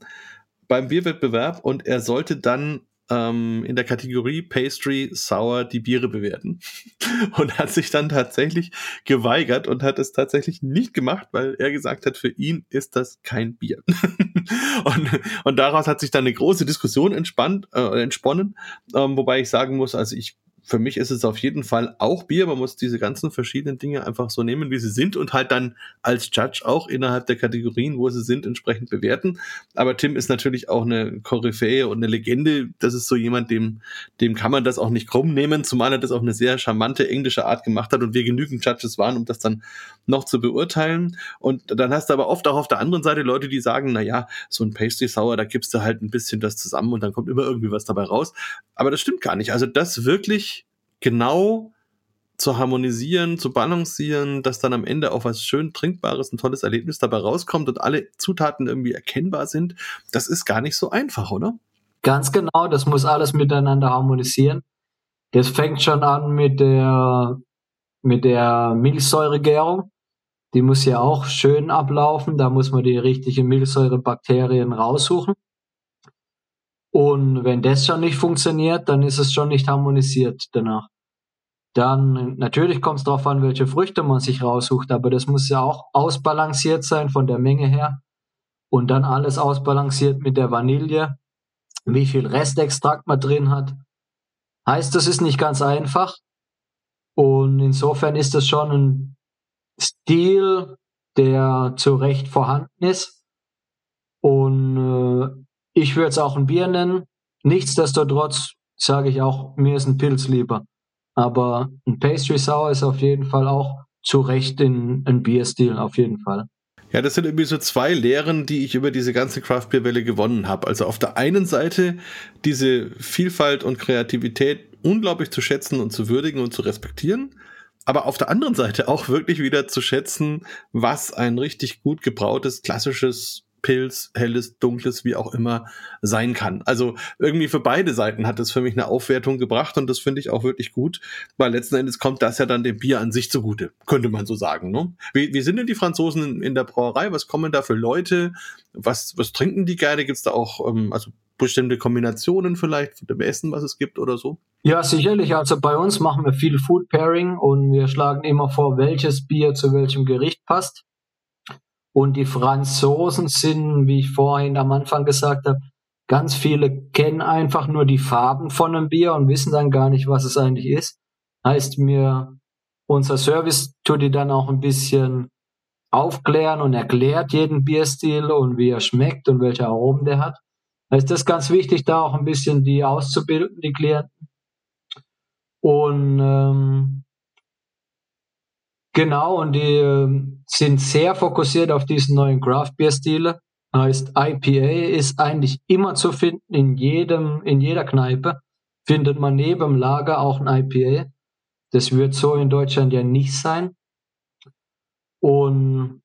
beim Bierwettbewerb und er sollte dann ähm, in der Kategorie Pastry Sour die Biere bewerten und hat sich dann tatsächlich geweigert und hat es tatsächlich nicht gemacht, weil er gesagt hat, für ihn ist das kein Bier. und, und daraus hat sich dann eine große Diskussion entspannt, äh, entsponnen, ähm, wobei ich sagen muss, also ich für mich ist es auf jeden Fall auch Bier. Man muss diese ganzen verschiedenen Dinge einfach so nehmen, wie sie sind und halt dann als Judge auch innerhalb der Kategorien, wo sie sind, entsprechend bewerten. Aber Tim ist natürlich auch eine Koryphäe und eine Legende. Das ist so jemand, dem, dem kann man das auch nicht krumm nehmen, zumal er das auf eine sehr charmante englische Art gemacht hat und wir genügend Judges waren, um das dann noch zu beurteilen. Und dann hast du aber oft auch auf der anderen Seite Leute, die sagen, na ja, so ein Pastry Sour, da gibst du halt ein bisschen das zusammen und dann kommt immer irgendwie was dabei raus. Aber das stimmt gar nicht. Also das wirklich genau zu harmonisieren, zu balancieren, dass dann am Ende auch was schön Trinkbares, ein tolles Erlebnis dabei rauskommt und alle Zutaten irgendwie erkennbar sind, das ist gar nicht so einfach, oder? Ganz genau, das muss alles miteinander harmonisieren. Das fängt schon an mit der, mit der Milchsäuregärung. Die muss ja auch schön ablaufen. Da muss man die richtigen Milchsäurebakterien raussuchen. Und wenn das schon nicht funktioniert, dann ist es schon nicht harmonisiert danach. Dann natürlich kommt es darauf an, welche Früchte man sich raussucht, aber das muss ja auch ausbalanciert sein von der Menge her. und dann alles ausbalanciert mit der Vanille, wie viel Restextrakt man drin hat. Heißt, das ist nicht ganz einfach. Und insofern ist das schon ein Stil, der zu Recht vorhanden ist. Und ich würde es auch ein Bier nennen. Nichtsdestotrotz sage ich auch, mir ist ein Pilz lieber. Aber ein Pastry Sour ist auf jeden Fall auch zu Recht in ein Bierstil, auf jeden Fall. Ja, das sind irgendwie so zwei Lehren, die ich über diese ganze Craft Beer Welle gewonnen habe. Also auf der einen Seite diese Vielfalt und Kreativität unglaublich zu schätzen und zu würdigen und zu respektieren. Aber auf der anderen Seite auch wirklich wieder zu schätzen, was ein richtig gut gebrautes, klassisches Pilz, helles, dunkles, wie auch immer sein kann. Also irgendwie für beide Seiten hat es für mich eine Aufwertung gebracht und das finde ich auch wirklich gut, weil letzten Endes kommt das ja dann dem Bier an sich zugute, könnte man so sagen. Ne? Wie, wie sind denn die Franzosen in, in der Brauerei? Was kommen da für Leute? Was, was trinken die gerne? Gibt es da auch ähm, also bestimmte Kombinationen vielleicht von dem Essen, was es gibt oder so? Ja, sicherlich. Also bei uns machen wir viel Food Pairing und wir schlagen immer vor, welches Bier zu welchem Gericht passt. Und die Franzosen sind, wie ich vorhin am Anfang gesagt habe, ganz viele kennen einfach nur die Farben von einem Bier und wissen dann gar nicht, was es eigentlich ist. Heißt mir, unser Service tut die dann auch ein bisschen aufklären und erklärt jeden Bierstil und wie er schmeckt und welche Aromen der hat. Heißt das ist ganz wichtig, da auch ein bisschen die auszubilden, die Klienten. Und ähm, Genau, und die äh, sind sehr fokussiert auf diesen neuen Craft Beer Stile. Heißt, IPA ist eigentlich immer zu finden in jedem, in jeder Kneipe. Findet man neben dem Lager auch ein IPA. Das wird so in Deutschland ja nicht sein. Und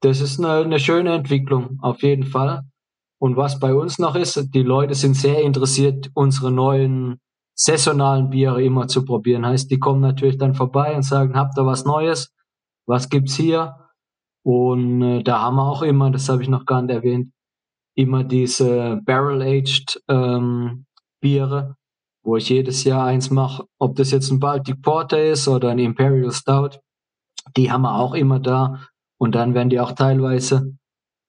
das ist eine, eine schöne Entwicklung, auf jeden Fall. Und was bei uns noch ist, die Leute sind sehr interessiert, unsere neuen saisonalen Biere immer zu probieren. Heißt, die kommen natürlich dann vorbei und sagen, habt ihr was Neues? Was gibt's hier? Und äh, da haben wir auch immer, das habe ich noch gar nicht erwähnt, immer diese Barrel-Aged ähm, Biere, wo ich jedes Jahr eins mache, ob das jetzt ein Baltic Porter ist oder ein Imperial Stout. Die haben wir auch immer da. Und dann werden die auch teilweise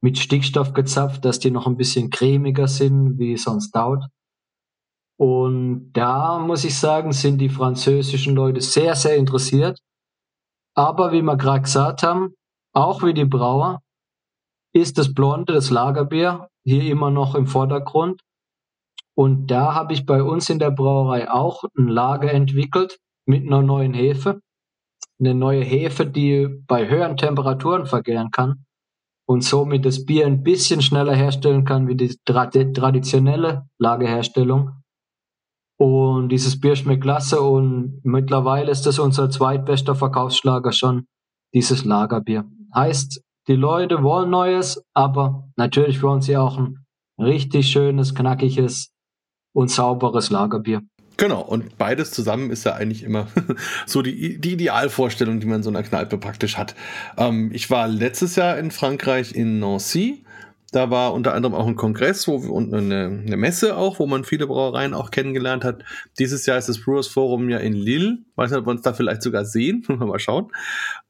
mit Stickstoff gezapft, dass die noch ein bisschen cremiger sind wie so ein. Und da muss ich sagen, sind die französischen Leute sehr, sehr interessiert. Aber wie wir gerade gesagt haben, auch wie die Brauer, ist das Blonde, das Lagerbier, hier immer noch im Vordergrund. Und da habe ich bei uns in der Brauerei auch ein Lager entwickelt mit einer neuen Hefe. Eine neue Hefe, die bei höheren Temperaturen vergären kann und somit das Bier ein bisschen schneller herstellen kann wie die traditionelle Lagerherstellung. Und dieses Bier schmeckt klasse und mittlerweile ist das unser zweitbester Verkaufsschlager schon, dieses Lagerbier. Heißt, die Leute wollen Neues, aber natürlich wollen sie auch ein richtig schönes, knackiges und sauberes Lagerbier. Genau, und beides zusammen ist ja eigentlich immer so die, die Idealvorstellung, die man in so einer Kneipe praktisch hat. Ähm, ich war letztes Jahr in Frankreich in Nancy da war unter anderem auch ein Kongress wo, und eine, eine, Messe auch, wo man viele Brauereien auch kennengelernt hat. Dieses Jahr ist das Brewers Forum ja in Lille. Weiß nicht, ob wir uns da vielleicht sogar sehen. mal schauen.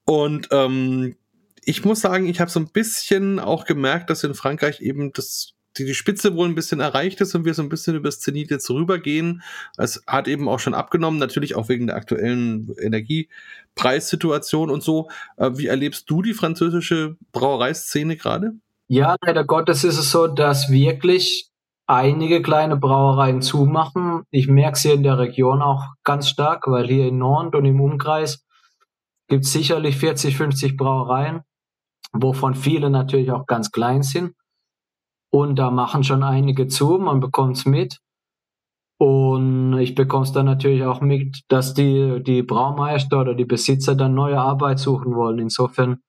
Und ähm, ich muss sagen, ich habe so ein bisschen auch gemerkt, dass in Frankreich eben das die, Spitze wohl ein bisschen erreicht ist und wir so ein bisschen über das Zenit jetzt rübergehen. Es hat eben auch schon abgenommen, natürlich auch wegen der aktuellen Energiepreissituation und so. Äh, wie erlebst du die französische Brauereiszene gerade? Ja, leider Gottes ist es so, dass wirklich einige kleine Brauereien zumachen. Ich merke es hier in der Region auch ganz stark, weil hier in Nord und im Umkreis gibt es sicherlich 40, 50 Brauereien, wovon viele natürlich auch ganz klein sind. Und da machen schon einige zu, man bekommt es mit. Und ich bekomme es dann natürlich auch mit, dass die, die Braumeister oder die Besitzer dann neue Arbeit suchen wollen. Insofern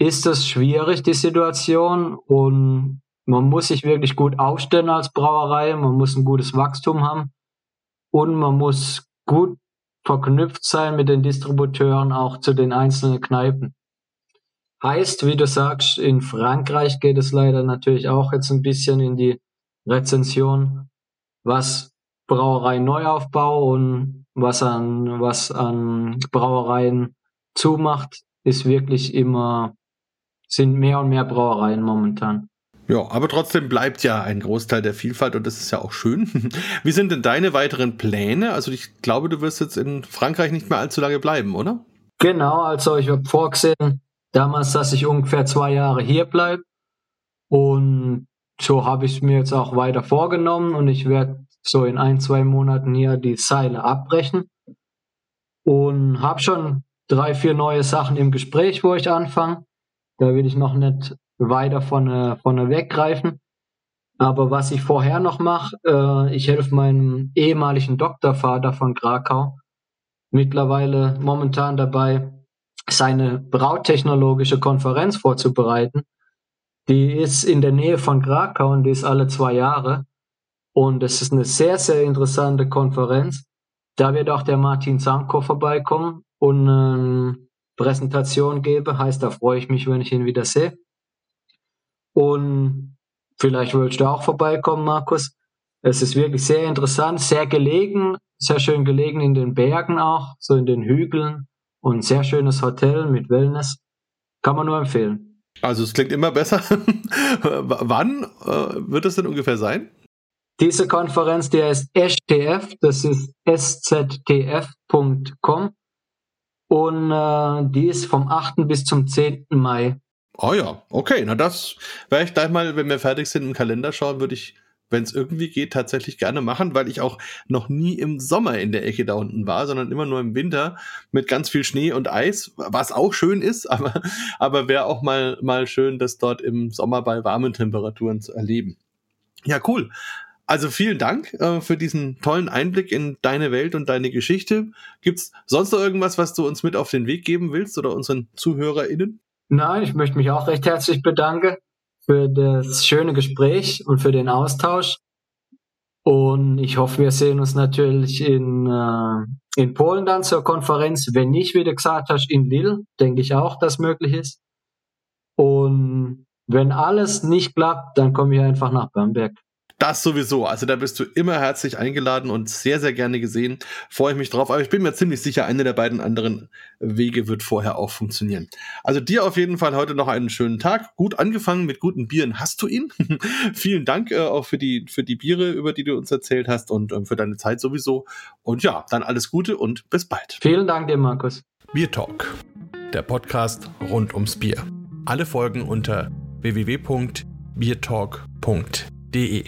ist das schwierig, die Situation. Und man muss sich wirklich gut aufstellen als Brauerei. Man muss ein gutes Wachstum haben. Und man muss gut verknüpft sein mit den Distributeuren auch zu den einzelnen Kneipen. Heißt, wie du sagst, in Frankreich geht es leider natürlich auch jetzt ein bisschen in die Rezension, was Brauerei Neuaufbau und was an, was an Brauereien zumacht, ist wirklich immer sind mehr und mehr Brauereien momentan. Ja, aber trotzdem bleibt ja ein Großteil der Vielfalt und das ist ja auch schön. Wie sind denn deine weiteren Pläne? Also ich glaube, du wirst jetzt in Frankreich nicht mehr allzu lange bleiben, oder? Genau, also ich habe vorgesehen, damals, dass ich ungefähr zwei Jahre hier bleibe. Und so habe ich es mir jetzt auch weiter vorgenommen und ich werde so in ein, zwei Monaten hier die Seile abbrechen. Und habe schon drei, vier neue Sachen im Gespräch, wo ich anfange. Da will ich noch nicht weiter vorne, vorne weggreifen. Aber was ich vorher noch mache, äh, ich helfe meinem ehemaligen Doktorvater von Krakau mittlerweile momentan dabei, seine brautechnologische Konferenz vorzubereiten. Die ist in der Nähe von Krakau und die ist alle zwei Jahre. Und es ist eine sehr, sehr interessante Konferenz. Da wird auch der Martin Zanko vorbeikommen und eine Präsentation geben. Heißt, da freue ich mich, wenn ich ihn wieder sehe. Und vielleicht willst du auch vorbeikommen, Markus. Es ist wirklich sehr interessant, sehr gelegen, sehr schön gelegen in den Bergen auch, so in den Hügeln und sehr schönes Hotel mit Wellness. Kann man nur empfehlen. Also es klingt immer besser. Wann äh, wird es denn ungefähr sein? Diese Konferenz, die heißt STF, das ist sztf.com und äh, die ist vom 8. bis zum 10. Mai Oh ja, okay. Na, das werde ich gleich mal, wenn wir fertig sind, im Kalender schauen, würde ich, wenn es irgendwie geht, tatsächlich gerne machen, weil ich auch noch nie im Sommer in der Ecke da unten war, sondern immer nur im Winter mit ganz viel Schnee und Eis, was auch schön ist, aber, aber wäre auch mal, mal schön, das dort im Sommer bei warmen Temperaturen zu erleben. Ja, cool. Also vielen Dank äh, für diesen tollen Einblick in deine Welt und deine Geschichte. Gibt's sonst noch irgendwas, was du uns mit auf den Weg geben willst oder unseren ZuhörerInnen? Nein, ich möchte mich auch recht herzlich bedanken für das schöne Gespräch und für den Austausch. Und ich hoffe, wir sehen uns natürlich in, äh, in Polen dann zur Konferenz. Wenn nicht, wie du gesagt hast, in Lille, denke ich auch, dass möglich ist. Und wenn alles nicht klappt, dann komme ich einfach nach Bamberg. Das sowieso. Also da bist du immer herzlich eingeladen und sehr, sehr gerne gesehen. Freue ich mich drauf. Aber ich bin mir ziemlich sicher, eine der beiden anderen Wege wird vorher auch funktionieren. Also dir auf jeden Fall heute noch einen schönen Tag. Gut angefangen mit guten Bieren. Hast du ihn? Vielen Dank äh, auch für die, für die Biere, über die du uns erzählt hast und ähm, für deine Zeit sowieso. Und ja, dann alles Gute und bis bald. Vielen Dank dir, Markus. Bier Talk, der Podcast rund ums Bier. Alle Folgen unter www.biertalk.de. D.E.